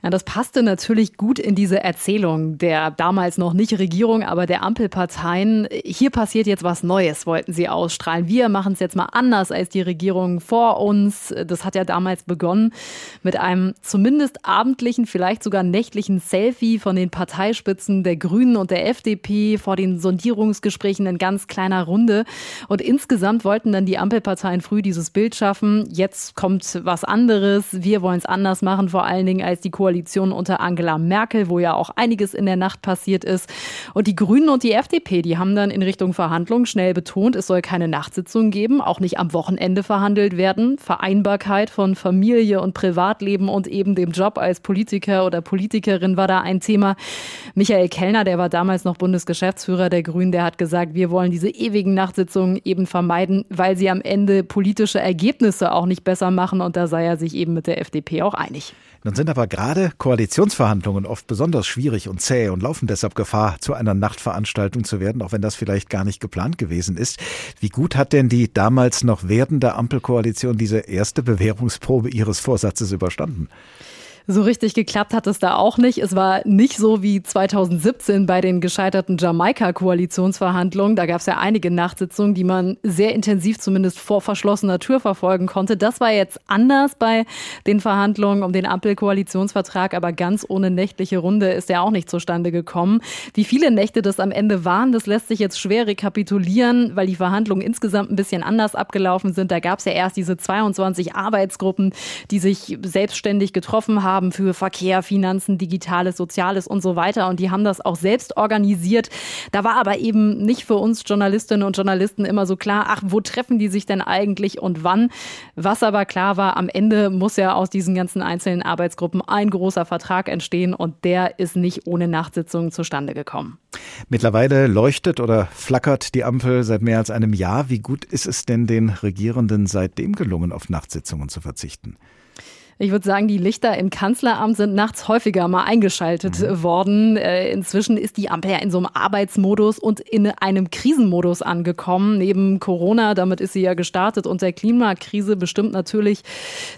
Ja, das passte natürlich gut in diese Erzählung der damals noch nicht Regierung, aber der Ampelparteien. Hier passiert jetzt was Neues, wollten sie ausstrahlen. Wir machen es jetzt mal anders als die Regierung vor uns. Das hat ja damals begonnen mit einem zumindest abendlichen, vielleicht sogar nächtlichen Selfie von den Parteispitzen der Grünen und der FDP vor den Sondierungsgesprächen in ganz kleiner Runde. Und insgesamt wollten dann die Ampelparteien früh dieses Bild schaffen. Jetzt kommt was anderes. Wir wollen es anders machen, vor allen Dingen als die Koalition Koalition unter Angela Merkel, wo ja auch einiges in der Nacht passiert ist. Und die Grünen und die FDP, die haben dann in Richtung Verhandlungen schnell betont, es soll keine Nachtsitzung geben, auch nicht am Wochenende verhandelt werden. Vereinbarkeit von Familie und Privatleben und eben dem Job als Politiker oder Politikerin war da ein Thema. Michael Kellner, der war damals noch Bundesgeschäftsführer der Grünen, der hat gesagt, wir wollen diese ewigen Nachtsitzungen eben vermeiden, weil sie am Ende politische Ergebnisse auch nicht besser machen. Und da sei er sich eben mit der FDP auch einig. Nun sind aber gerade Koalitionsverhandlungen oft besonders schwierig und zäh und laufen deshalb Gefahr, zu einer Nachtveranstaltung zu werden, auch wenn das vielleicht gar nicht geplant gewesen ist. Wie gut hat denn die damals noch werdende Ampelkoalition diese erste Bewährungsprobe ihres Vorsatzes überstanden? So richtig geklappt hat es da auch nicht. Es war nicht so wie 2017 bei den gescheiterten Jamaika-Koalitionsverhandlungen. Da gab es ja einige Nachtsitzungen, die man sehr intensiv zumindest vor verschlossener Tür verfolgen konnte. Das war jetzt anders bei den Verhandlungen um den Ampel-Koalitionsvertrag, aber ganz ohne nächtliche Runde ist er auch nicht zustande gekommen. Wie viele Nächte das am Ende waren, das lässt sich jetzt schwer rekapitulieren, weil die Verhandlungen insgesamt ein bisschen anders abgelaufen sind. Da gab es ja erst diese 22 Arbeitsgruppen, die sich selbstständig getroffen haben haben für Verkehr, Finanzen, Digitales, Soziales und so weiter. Und die haben das auch selbst organisiert. Da war aber eben nicht für uns Journalistinnen und Journalisten immer so klar, ach, wo treffen die sich denn eigentlich und wann? Was aber klar war, am Ende muss ja aus diesen ganzen einzelnen Arbeitsgruppen ein großer Vertrag entstehen und der ist nicht ohne Nachtsitzungen zustande gekommen. Mittlerweile leuchtet oder flackert die Ampel seit mehr als einem Jahr. Wie gut ist es denn den Regierenden seitdem gelungen, auf Nachtsitzungen zu verzichten? Ich würde sagen, die Lichter im Kanzleramt sind nachts häufiger mal eingeschaltet mhm. worden. Äh, inzwischen ist die Ampel ja in so einem Arbeitsmodus und in einem Krisenmodus angekommen. Neben Corona, damit ist sie ja gestartet und der Klimakrise bestimmt natürlich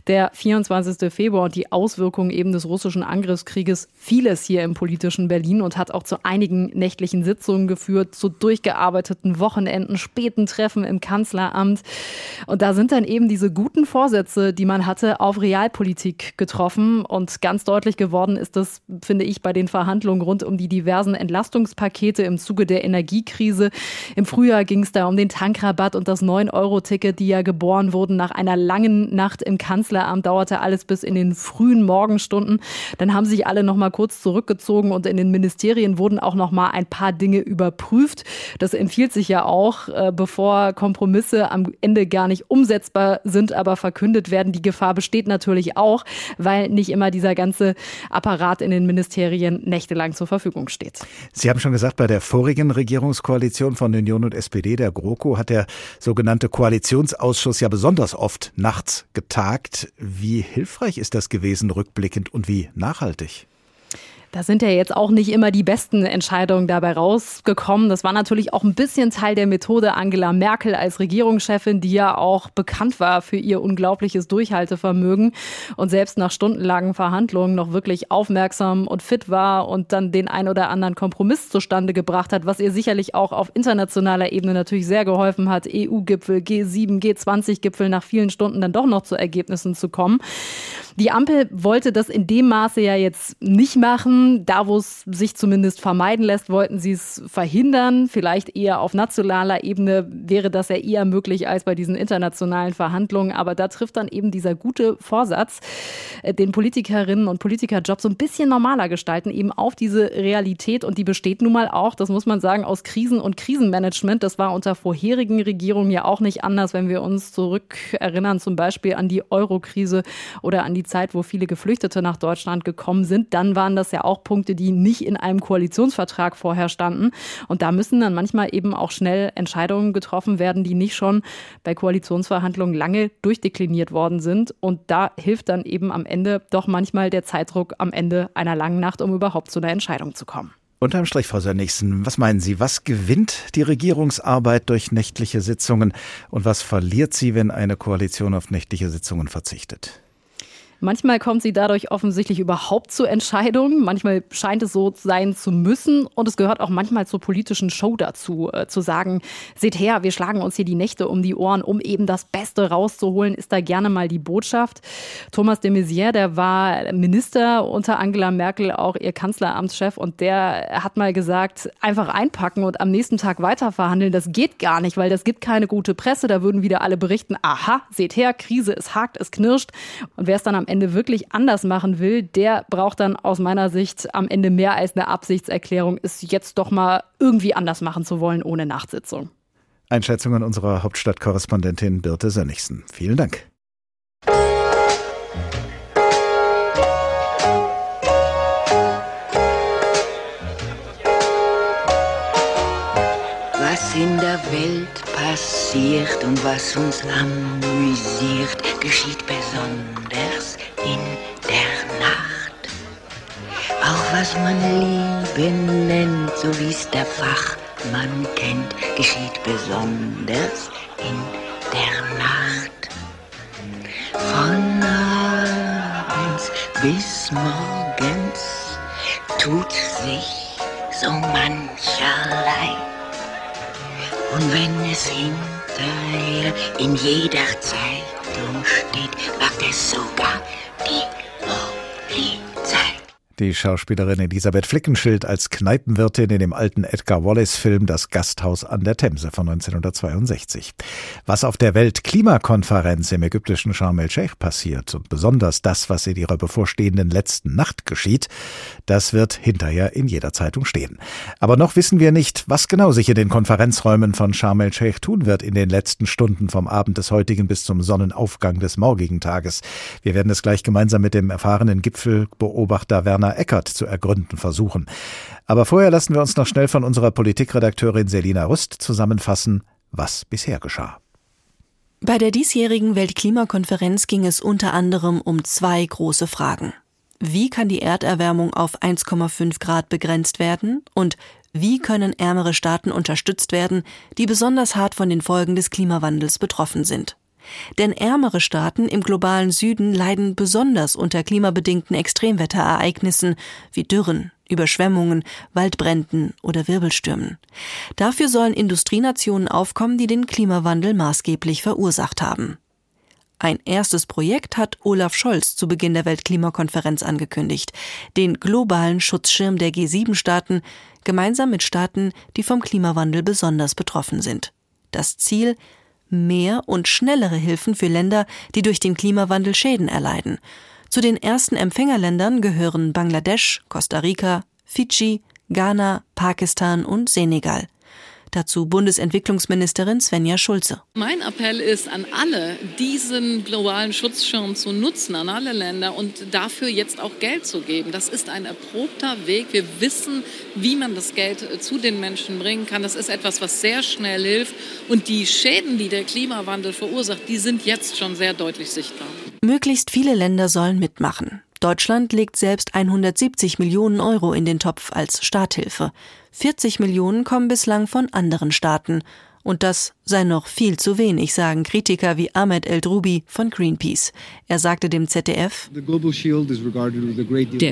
der 24. Februar und die Auswirkungen eben des russischen Angriffskrieges vieles hier im politischen Berlin und hat auch zu einigen nächtlichen Sitzungen geführt, zu durchgearbeiteten Wochenenden, späten Treffen im Kanzleramt. Und da sind dann eben diese guten Vorsätze, die man hatte, auf Realpolitik Energiepolitik getroffen. Und ganz deutlich geworden ist das, finde ich, bei den Verhandlungen rund um die diversen Entlastungspakete im Zuge der Energiekrise. Im Frühjahr ging es da um den Tankrabatt und das 9-Euro-Ticket, die ja geboren wurden nach einer langen Nacht im Kanzleramt. Dauerte alles bis in den frühen Morgenstunden. Dann haben sich alle noch mal kurz zurückgezogen und in den Ministerien wurden auch noch mal ein paar Dinge überprüft. Das empfiehlt sich ja auch, äh, bevor Kompromisse am Ende gar nicht umsetzbar sind, aber verkündet werden. Die Gefahr besteht natürlich auch, weil nicht immer dieser ganze Apparat in den Ministerien nächtelang zur Verfügung steht. Sie haben schon gesagt, bei der vorigen Regierungskoalition von Union und SPD, der GroKo, hat der sogenannte Koalitionsausschuss ja besonders oft nachts getagt. Wie hilfreich ist das gewesen rückblickend und wie nachhaltig? Da sind ja jetzt auch nicht immer die besten Entscheidungen dabei rausgekommen. Das war natürlich auch ein bisschen Teil der Methode Angela Merkel als Regierungschefin, die ja auch bekannt war für ihr unglaubliches Durchhaltevermögen und selbst nach stundenlangen Verhandlungen noch wirklich aufmerksam und fit war und dann den ein oder anderen Kompromiss zustande gebracht hat, was ihr sicherlich auch auf internationaler Ebene natürlich sehr geholfen hat, EU-Gipfel, G7, G20-Gipfel nach vielen Stunden dann doch noch zu Ergebnissen zu kommen. Die Ampel wollte das in dem Maße ja jetzt nicht machen. Da, wo es sich zumindest vermeiden lässt, wollten sie es verhindern. Vielleicht eher auf nationaler Ebene wäre das ja eher möglich als bei diesen internationalen Verhandlungen. Aber da trifft dann eben dieser gute Vorsatz, äh, den Politikerinnen und Politikerjob so ein bisschen normaler gestalten, eben auf diese Realität. Und die besteht nun mal auch, das muss man sagen, aus Krisen und Krisenmanagement. Das war unter vorherigen Regierungen ja auch nicht anders, wenn wir uns zurückerinnern, zum Beispiel an die Euro-Krise oder an die die Zeit, wo viele Geflüchtete nach Deutschland gekommen sind, dann waren das ja auch Punkte, die nicht in einem Koalitionsvertrag vorher standen. Und da müssen dann manchmal eben auch schnell Entscheidungen getroffen werden, die nicht schon bei Koalitionsverhandlungen lange durchdekliniert worden sind. Und da hilft dann eben am Ende doch manchmal der Zeitdruck am Ende einer langen Nacht, um überhaupt zu einer Entscheidung zu kommen. Unterm Strich, Frau Sönnigsen, was meinen Sie, was gewinnt die Regierungsarbeit durch nächtliche Sitzungen und was verliert sie, wenn eine Koalition auf nächtliche Sitzungen verzichtet? Manchmal kommt sie dadurch offensichtlich überhaupt zu Entscheidungen. Manchmal scheint es so sein zu müssen. Und es gehört auch manchmal zur politischen Show dazu, äh, zu sagen, seht her, wir schlagen uns hier die Nächte um die Ohren, um eben das Beste rauszuholen, ist da gerne mal die Botschaft. Thomas de Maizière, der war Minister unter Angela Merkel, auch ihr Kanzleramtschef. Und der hat mal gesagt, einfach einpacken und am nächsten Tag weiterverhandeln, das geht gar nicht, weil das gibt keine gute Presse. Da würden wieder alle berichten, aha, seht her, Krise, es hakt, es knirscht. Und wer es dann am Ende wirklich anders machen will, der braucht dann aus meiner Sicht am Ende mehr als eine Absichtserklärung, es jetzt doch mal irgendwie anders machen zu wollen ohne Nachtsitzung. Einschätzungen unserer Hauptstadtkorrespondentin Birte Sönnigsen. Vielen Dank. Was in der Welt passiert und was uns amüsiert, geschieht besonders in der Nacht. Auch was man Liebe nennt, so wie's der Fachmann kennt, geschieht besonders in der Nacht. Von abends bis morgens tut sich so mancherlei. Und wenn es hinterher in jeder Zeitung steht, macht es sogar die Polizei. Die Schauspielerin Elisabeth Flickenschild als Kneipenwirtin in dem alten Edgar Wallace-Film Das Gasthaus an der Themse von 1962. Was auf der Weltklimakonferenz im ägyptischen Sharm el-Sheikh passiert und besonders das, was in ihrer bevorstehenden letzten Nacht geschieht, das wird hinterher in jeder Zeitung stehen. Aber noch wissen wir nicht, was genau sich in den Konferenzräumen von Sharm el-Sheikh tun wird in den letzten Stunden vom Abend des heutigen bis zum Sonnenaufgang des morgigen Tages. Wir werden es gleich gemeinsam mit dem erfahrenen Gipfelbeobachter Werner Eckert zu ergründen versuchen. Aber vorher lassen wir uns noch schnell von unserer Politikredakteurin Selina Rust zusammenfassen, was bisher geschah. Bei der diesjährigen Weltklimakonferenz ging es unter anderem um zwei große Fragen. Wie kann die Erderwärmung auf 1,5 Grad begrenzt werden? Und wie können ärmere Staaten unterstützt werden, die besonders hart von den Folgen des Klimawandels betroffen sind? Denn ärmere Staaten im globalen Süden leiden besonders unter klimabedingten Extremwetterereignissen wie Dürren, Überschwemmungen, Waldbränden oder Wirbelstürmen. Dafür sollen Industrienationen aufkommen, die den Klimawandel maßgeblich verursacht haben. Ein erstes Projekt hat Olaf Scholz zu Beginn der Weltklimakonferenz angekündigt, den globalen Schutzschirm der G7-Staaten, gemeinsam mit Staaten, die vom Klimawandel besonders betroffen sind. Das Ziel mehr und schnellere Hilfen für Länder, die durch den Klimawandel Schäden erleiden. Zu den ersten Empfängerländern gehören Bangladesch, Costa Rica, Fidschi, Ghana, Pakistan und Senegal. Dazu Bundesentwicklungsministerin Svenja Schulze. Mein Appell ist an alle, diesen globalen Schutzschirm zu nutzen, an alle Länder und dafür jetzt auch Geld zu geben. Das ist ein erprobter Weg. Wir wissen, wie man das Geld zu den Menschen bringen kann. Das ist etwas, was sehr schnell hilft. Und die Schäden, die der Klimawandel verursacht, die sind jetzt schon sehr deutlich sichtbar. Möglichst viele Länder sollen mitmachen. Deutschland legt selbst 170 Millionen Euro in den Topf als Starthilfe. 40 Millionen kommen bislang von anderen Staaten. Und das sei noch viel zu wenig, sagen Kritiker wie Ahmed El-Drubi von Greenpeace. Er sagte dem ZDF, Der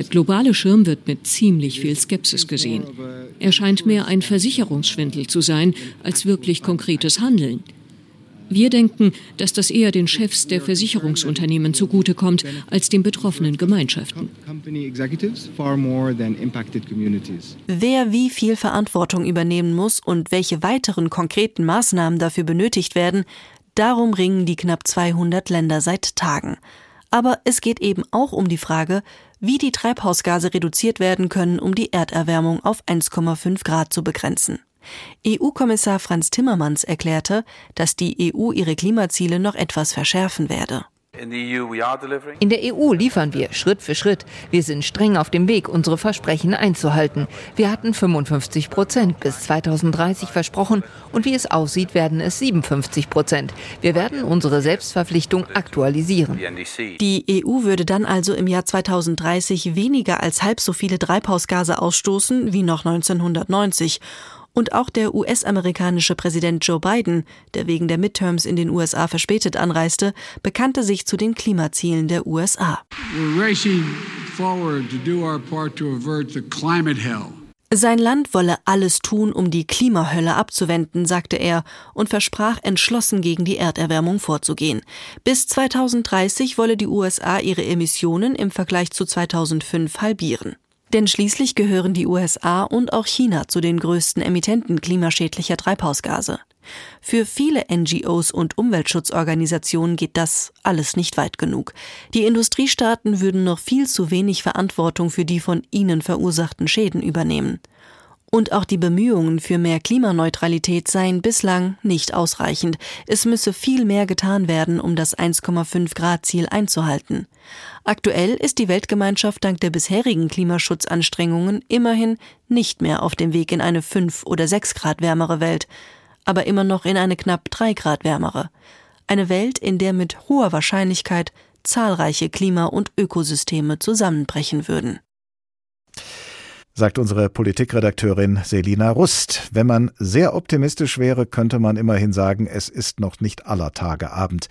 globale Schirm wird mit ziemlich viel Skepsis gesehen. Er scheint mehr ein Versicherungsschwindel zu sein als wirklich konkretes Handeln. Wir denken, dass das eher den Chefs der Versicherungsunternehmen zugutekommt als den betroffenen Gemeinschaften. Wer wie viel Verantwortung übernehmen muss und welche weiteren konkreten Maßnahmen dafür benötigt werden, darum ringen die knapp 200 Länder seit Tagen. Aber es geht eben auch um die Frage, wie die Treibhausgase reduziert werden können, um die Erderwärmung auf 1,5 Grad zu begrenzen. EU-Kommissar Franz Timmermans erklärte, dass die EU ihre Klimaziele noch etwas verschärfen werde. In der EU liefern wir Schritt für Schritt. Wir sind streng auf dem Weg, unsere Versprechen einzuhalten. Wir hatten 55 Prozent bis 2030 versprochen und wie es aussieht, werden es 57 Prozent. Wir werden unsere Selbstverpflichtung aktualisieren. Die EU würde dann also im Jahr 2030 weniger als halb so viele Treibhausgase ausstoßen wie noch 1990 und auch der US-amerikanische Präsident Joe Biden, der wegen der Midterms in den USA verspätet anreiste, bekannte sich zu den Klimazielen der USA. Sein Land wolle alles tun, um die Klimahölle abzuwenden, sagte er und versprach entschlossen gegen die Erderwärmung vorzugehen. Bis 2030 wolle die USA ihre Emissionen im Vergleich zu 2005 halbieren. Denn schließlich gehören die USA und auch China zu den größten Emittenten klimaschädlicher Treibhausgase. Für viele NGOs und Umweltschutzorganisationen geht das alles nicht weit genug. Die Industriestaaten würden noch viel zu wenig Verantwortung für die von ihnen verursachten Schäden übernehmen. Und auch die Bemühungen für mehr Klimaneutralität seien bislang nicht ausreichend. Es müsse viel mehr getan werden, um das 1,5 Grad Ziel einzuhalten. Aktuell ist die Weltgemeinschaft dank der bisherigen Klimaschutzanstrengungen immerhin nicht mehr auf dem Weg in eine 5 oder 6 Grad wärmere Welt, aber immer noch in eine knapp 3 Grad wärmere. Eine Welt, in der mit hoher Wahrscheinlichkeit zahlreiche Klima- und Ökosysteme zusammenbrechen würden sagt unsere Politikredakteurin Selina Rust. Wenn man sehr optimistisch wäre, könnte man immerhin sagen, es ist noch nicht aller Tage Abend.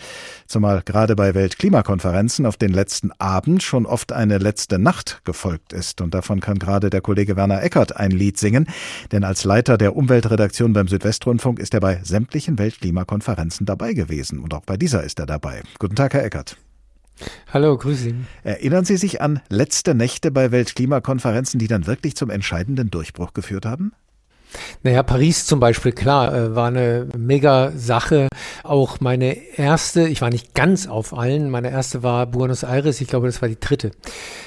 Zumal gerade bei Weltklimakonferenzen auf den letzten Abend schon oft eine letzte Nacht gefolgt ist. Und davon kann gerade der Kollege Werner Eckert ein Lied singen. Denn als Leiter der Umweltredaktion beim Südwestrundfunk ist er bei sämtlichen Weltklimakonferenzen dabei gewesen. Und auch bei dieser ist er dabei. Guten Tag, Herr Eckert. Hallo, grüß Sie. Erinnern Sie sich an letzte Nächte bei Weltklimakonferenzen, die dann wirklich zum entscheidenden Durchbruch geführt haben? Naja, Paris zum Beispiel, klar, äh, war eine mega Sache. Auch meine erste, ich war nicht ganz auf allen, meine erste war Buenos Aires, ich glaube, das war die dritte.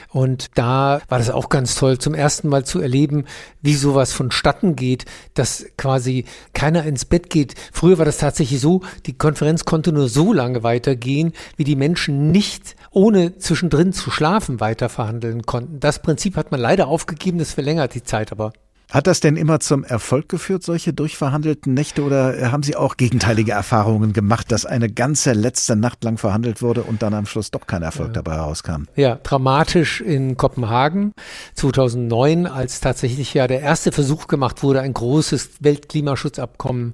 Und da war das auch ganz toll, zum ersten Mal zu erleben, wie sowas vonstatten geht, dass quasi keiner ins Bett geht. Früher war das tatsächlich so, die Konferenz konnte nur so lange weitergehen, wie die Menschen nicht ohne zwischendrin zu schlafen weiter verhandeln konnten. Das Prinzip hat man leider aufgegeben, das verlängert die Zeit aber. Hat das denn immer zum Erfolg geführt, solche durchverhandelten Nächte, oder haben Sie auch gegenteilige Erfahrungen gemacht, dass eine ganze letzte Nacht lang verhandelt wurde und dann am Schluss doch kein Erfolg dabei herauskam? Ja, dramatisch in Kopenhagen 2009, als tatsächlich ja der erste Versuch gemacht wurde, ein großes Weltklimaschutzabkommen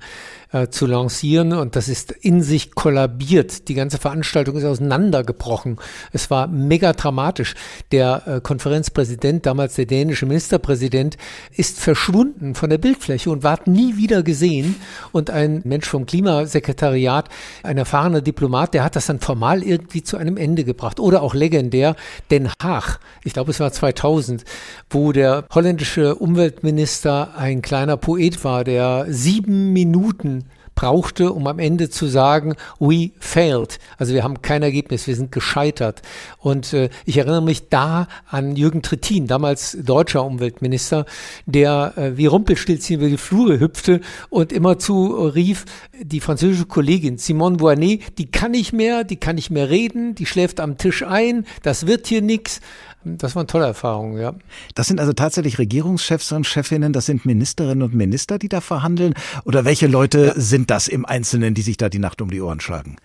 äh, zu lancieren und das ist in sich kollabiert. Die ganze Veranstaltung ist auseinandergebrochen. Es war mega dramatisch. Der äh, Konferenzpräsident, damals der dänische Ministerpräsident, ist verschwunden von der Bildfläche und ward nie wieder gesehen. Und ein Mensch vom Klimasekretariat, ein erfahrener Diplomat, der hat das dann formal irgendwie zu einem Ende gebracht. Oder auch legendär Den Haag, ich glaube es war 2000, wo der holländische Umweltminister ein kleiner Poet war, der sieben Minuten brauchte, um am Ende zu sagen, we failed. Also wir haben kein Ergebnis, wir sind gescheitert. Und äh, ich erinnere mich da an Jürgen Trittin, damals deutscher Umweltminister, der äh, wie Rumpelstilzchen über die Flure hüpfte und immerzu rief, die französische Kollegin Simone Voinet, die kann nicht mehr, die kann nicht mehr reden, die schläft am Tisch ein, das wird hier nichts. Das waren tolle Erfahrungen, ja. Das sind also tatsächlich Regierungschefs und Chefinnen, das sind Ministerinnen und Minister, die da verhandeln? Oder welche Leute ja. sind das im Einzelnen, die sich da die Nacht um die Ohren schlagen?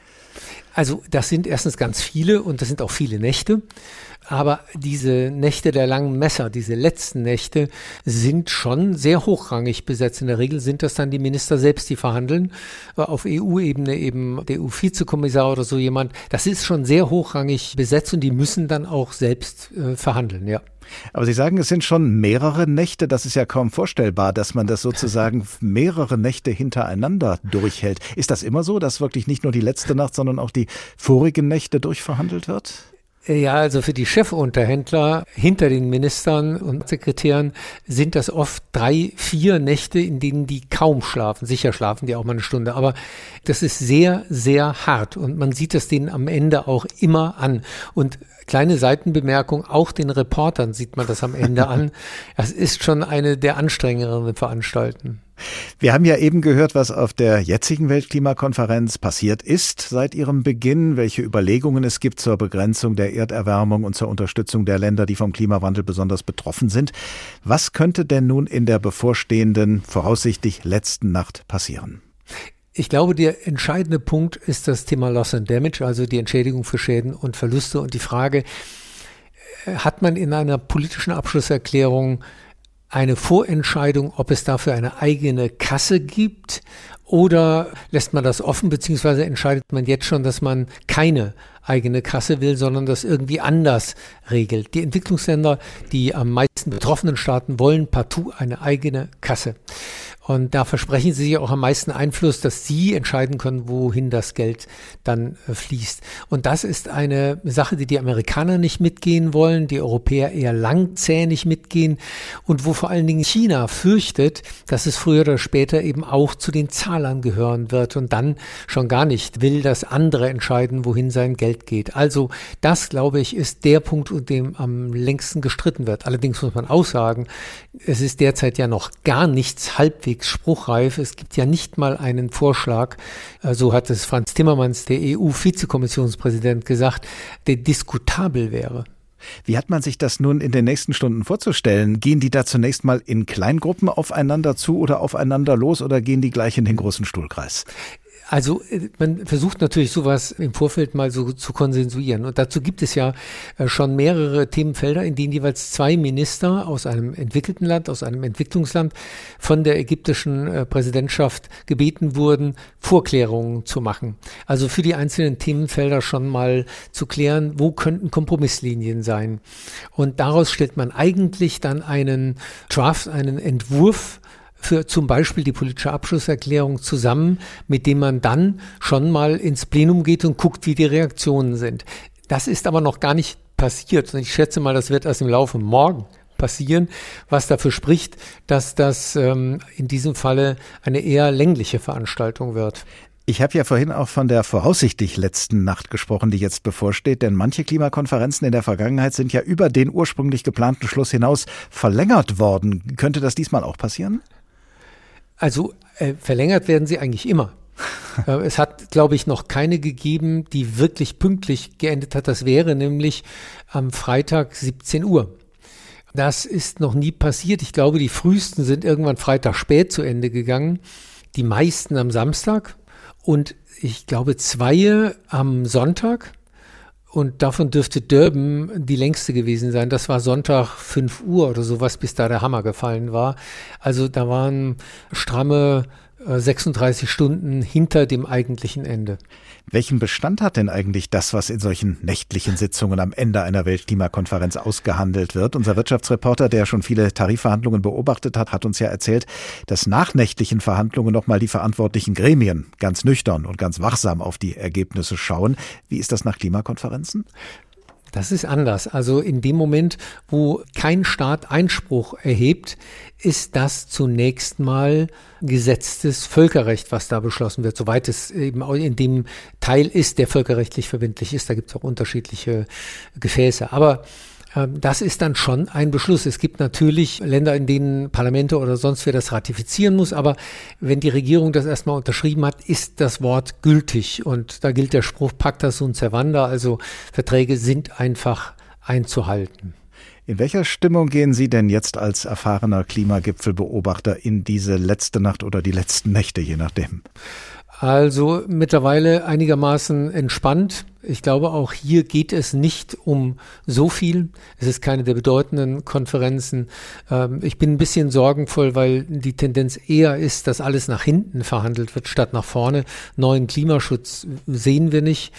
Also das sind erstens ganz viele und das sind auch viele Nächte. Aber diese Nächte der langen Messer, diese letzten Nächte, sind schon sehr hochrangig besetzt. In der Regel sind das dann die Minister selbst, die verhandeln. Äh, auf EU-Ebene eben der EU-Vizekommissar oder so jemand. Das ist schon sehr hochrangig besetzt und die müssen dann auch selbst äh, verhandeln, ja. Aber Sie sagen, es sind schon mehrere Nächte. Das ist ja kaum vorstellbar, dass man das sozusagen mehrere Nächte hintereinander durchhält. Ist das immer so, dass wirklich nicht nur die letzte Nacht, sondern auch die vorigen Nächte durchverhandelt wird? Ja, also für die Chefunterhändler hinter den Ministern und Sekretären sind das oft drei, vier Nächte, in denen die kaum schlafen. Sicher schlafen die auch mal eine Stunde, aber das ist sehr, sehr hart und man sieht es denen am Ende auch immer an. Und kleine Seitenbemerkung, auch den Reportern sieht man das am Ende an. Das ist schon eine der anstrengenderen Veranstalten. Wir haben ja eben gehört, was auf der jetzigen Weltklimakonferenz passiert ist seit ihrem Beginn, welche Überlegungen es gibt zur Begrenzung der Erderwärmung und zur Unterstützung der Länder, die vom Klimawandel besonders betroffen sind. Was könnte denn nun in der bevorstehenden, voraussichtlich letzten Nacht passieren? Ich glaube, der entscheidende Punkt ist das Thema Loss and Damage, also die Entschädigung für Schäden und Verluste und die Frage, äh, hat man in einer politischen Abschlusserklärung eine Vorentscheidung, ob es dafür eine eigene Kasse gibt oder lässt man das offen, beziehungsweise entscheidet man jetzt schon, dass man keine eigene Kasse will, sondern das irgendwie anders regelt. Die Entwicklungsländer, die am meisten betroffenen Staaten, wollen partout eine eigene Kasse. Und da versprechen sie sich auch am meisten Einfluss, dass sie entscheiden können, wohin das Geld dann äh, fließt. Und das ist eine Sache, die die Amerikaner nicht mitgehen wollen, die Europäer eher langzähnig mitgehen und wo vor allen Dingen China fürchtet, dass es früher oder später eben auch zu den Zahlern gehören wird und dann schon gar nicht will, dass andere entscheiden, wohin sein Geld geht. Also das, glaube ich, ist der Punkt, um dem am längsten gestritten wird. Allerdings muss man auch sagen, es ist derzeit ja noch gar nichts halbwegs halbwegs spruchreif. Es gibt ja nicht mal einen Vorschlag, so hat es Franz Timmermans, der EU-Vizekommissionspräsident, gesagt, der diskutabel wäre. Wie hat man sich das nun in den nächsten Stunden vorzustellen? Gehen die da zunächst mal in Kleingruppen aufeinander zu oder aufeinander los oder gehen die gleich in den großen Stuhlkreis? Also äh, man versucht natürlich sowas im Vorfeld mal so zu konsensuieren. Und dazu gibt es ja äh, schon mehrere Themenfelder, in denen jeweils zwei Minister aus einem entwickelten Land, aus einem Entwicklungsland von der ägyptischen äh, Präsidentschaft gebeten wurden, Vorklärungen zu machen. Also für die einzelnen Themenfelder schon mal zu klären, wo könnten Kompromisslinien sein. Und daraus stellt man eigentlich dann einen Draft, einen Entwurf für zum Beispiel die politische Abschlusserklärung zusammen, mit dem man dann schon mal ins Plenum geht und guckt, wie die Reaktionen sind. Das ist aber noch gar nicht passiert. Und ich schätze mal, das wird erst im Laufe morgen passieren, was dafür spricht, dass das ähm, in diesem Falle eine eher längliche Veranstaltung wird. Ich habe ja vorhin auch von der voraussichtlich letzten Nacht gesprochen, die jetzt bevorsteht, denn manche Klimakonferenzen in der Vergangenheit sind ja über den ursprünglich geplanten Schluss hinaus verlängert worden. Könnte das diesmal auch passieren? Also äh, verlängert werden sie eigentlich immer. Äh, es hat, glaube ich, noch keine gegeben, die wirklich pünktlich geendet hat. Das wäre nämlich am Freitag 17 Uhr. Das ist noch nie passiert. Ich glaube, die frühesten sind irgendwann Freitag spät zu Ende gegangen. Die meisten am Samstag und ich glaube zwei am Sonntag. Und davon dürfte Durban die längste gewesen sein. Das war Sonntag 5 Uhr oder sowas, bis da der Hammer gefallen war. Also da waren stramme 36 Stunden hinter dem eigentlichen Ende. Welchen Bestand hat denn eigentlich das, was in solchen nächtlichen Sitzungen am Ende einer Weltklimakonferenz ausgehandelt wird? Unser Wirtschaftsreporter, der schon viele Tarifverhandlungen beobachtet hat, hat uns ja erzählt, dass nach nächtlichen Verhandlungen nochmal die verantwortlichen Gremien ganz nüchtern und ganz wachsam auf die Ergebnisse schauen. Wie ist das nach Klimakonferenzen? Das ist anders. Also in dem Moment, wo kein Staat Einspruch erhebt, ist das zunächst mal gesetztes Völkerrecht, was da beschlossen wird, soweit es eben in dem Teil ist, der völkerrechtlich verbindlich ist. Da gibt es auch unterschiedliche Gefäße. Aber das ist dann schon ein Beschluss. Es gibt natürlich Länder, in denen Parlamente oder sonst wer das ratifizieren muss, aber wenn die Regierung das erstmal unterschrieben hat, ist das Wort gültig. Und da gilt der Spruch Pacta sunt servanda, also Verträge sind einfach einzuhalten. In welcher Stimmung gehen Sie denn jetzt als erfahrener Klimagipfelbeobachter in diese letzte Nacht oder die letzten Nächte, je nachdem? Also mittlerweile einigermaßen entspannt. Ich glaube, auch hier geht es nicht um so viel. Es ist keine der bedeutenden Konferenzen. Ähm, ich bin ein bisschen sorgenvoll, weil die Tendenz eher ist, dass alles nach hinten verhandelt wird, statt nach vorne. Neuen Klimaschutz sehen wir nicht.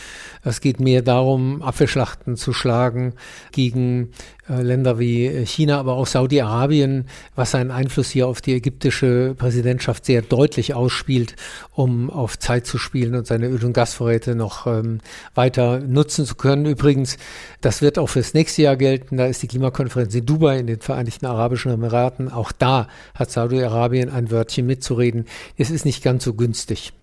Es geht mehr darum, Abwehrschlachten zu schlagen gegen äh, Länder wie China, aber auch Saudi-Arabien, was seinen Einfluss hier auf die ägyptische Präsidentschaft sehr deutlich ausspielt, um auf Zeit zu spielen und seine Öl- und Gasvorräte noch ähm, weiter nutzen zu können. Übrigens, das wird auch fürs nächste Jahr gelten. Da ist die Klimakonferenz in Dubai in den Vereinigten Arabischen Emiraten. Auch da hat Saudi-Arabien ein Wörtchen mitzureden. Es ist nicht ganz so günstig.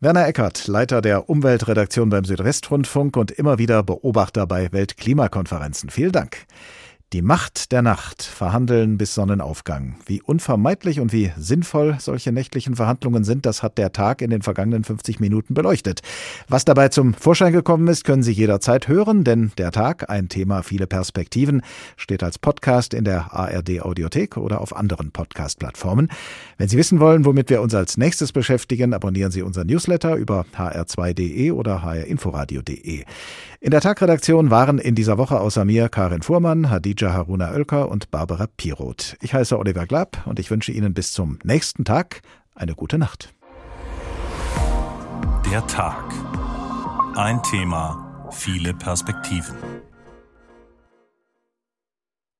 Werner Eckert, Leiter der Umweltredaktion beim Südwestrundfunk und immer wieder Beobachter bei Weltklimakonferenzen. Vielen Dank. Die Macht der Nacht, verhandeln bis Sonnenaufgang. Wie unvermeidlich und wie sinnvoll solche nächtlichen Verhandlungen sind, das hat der Tag in den vergangenen 50 Minuten beleuchtet. Was dabei zum Vorschein gekommen ist, können Sie jederzeit hören, denn der Tag, ein Thema, viele Perspektiven, steht als Podcast in der ARD Audiothek oder auf anderen Podcast-Plattformen. Wenn Sie wissen wollen, womit wir uns als nächstes beschäftigen, abonnieren Sie unseren Newsletter über hr2.de oder hrinforadio.de. In der Tagredaktion waren in dieser Woche außer mir Karin Fuhrmann, Hadija Haruna Oelker und Barbara Piroth. Ich heiße Oliver Glapp und ich wünsche Ihnen bis zum nächsten Tag eine gute Nacht. Der Tag. Ein Thema, viele Perspektiven.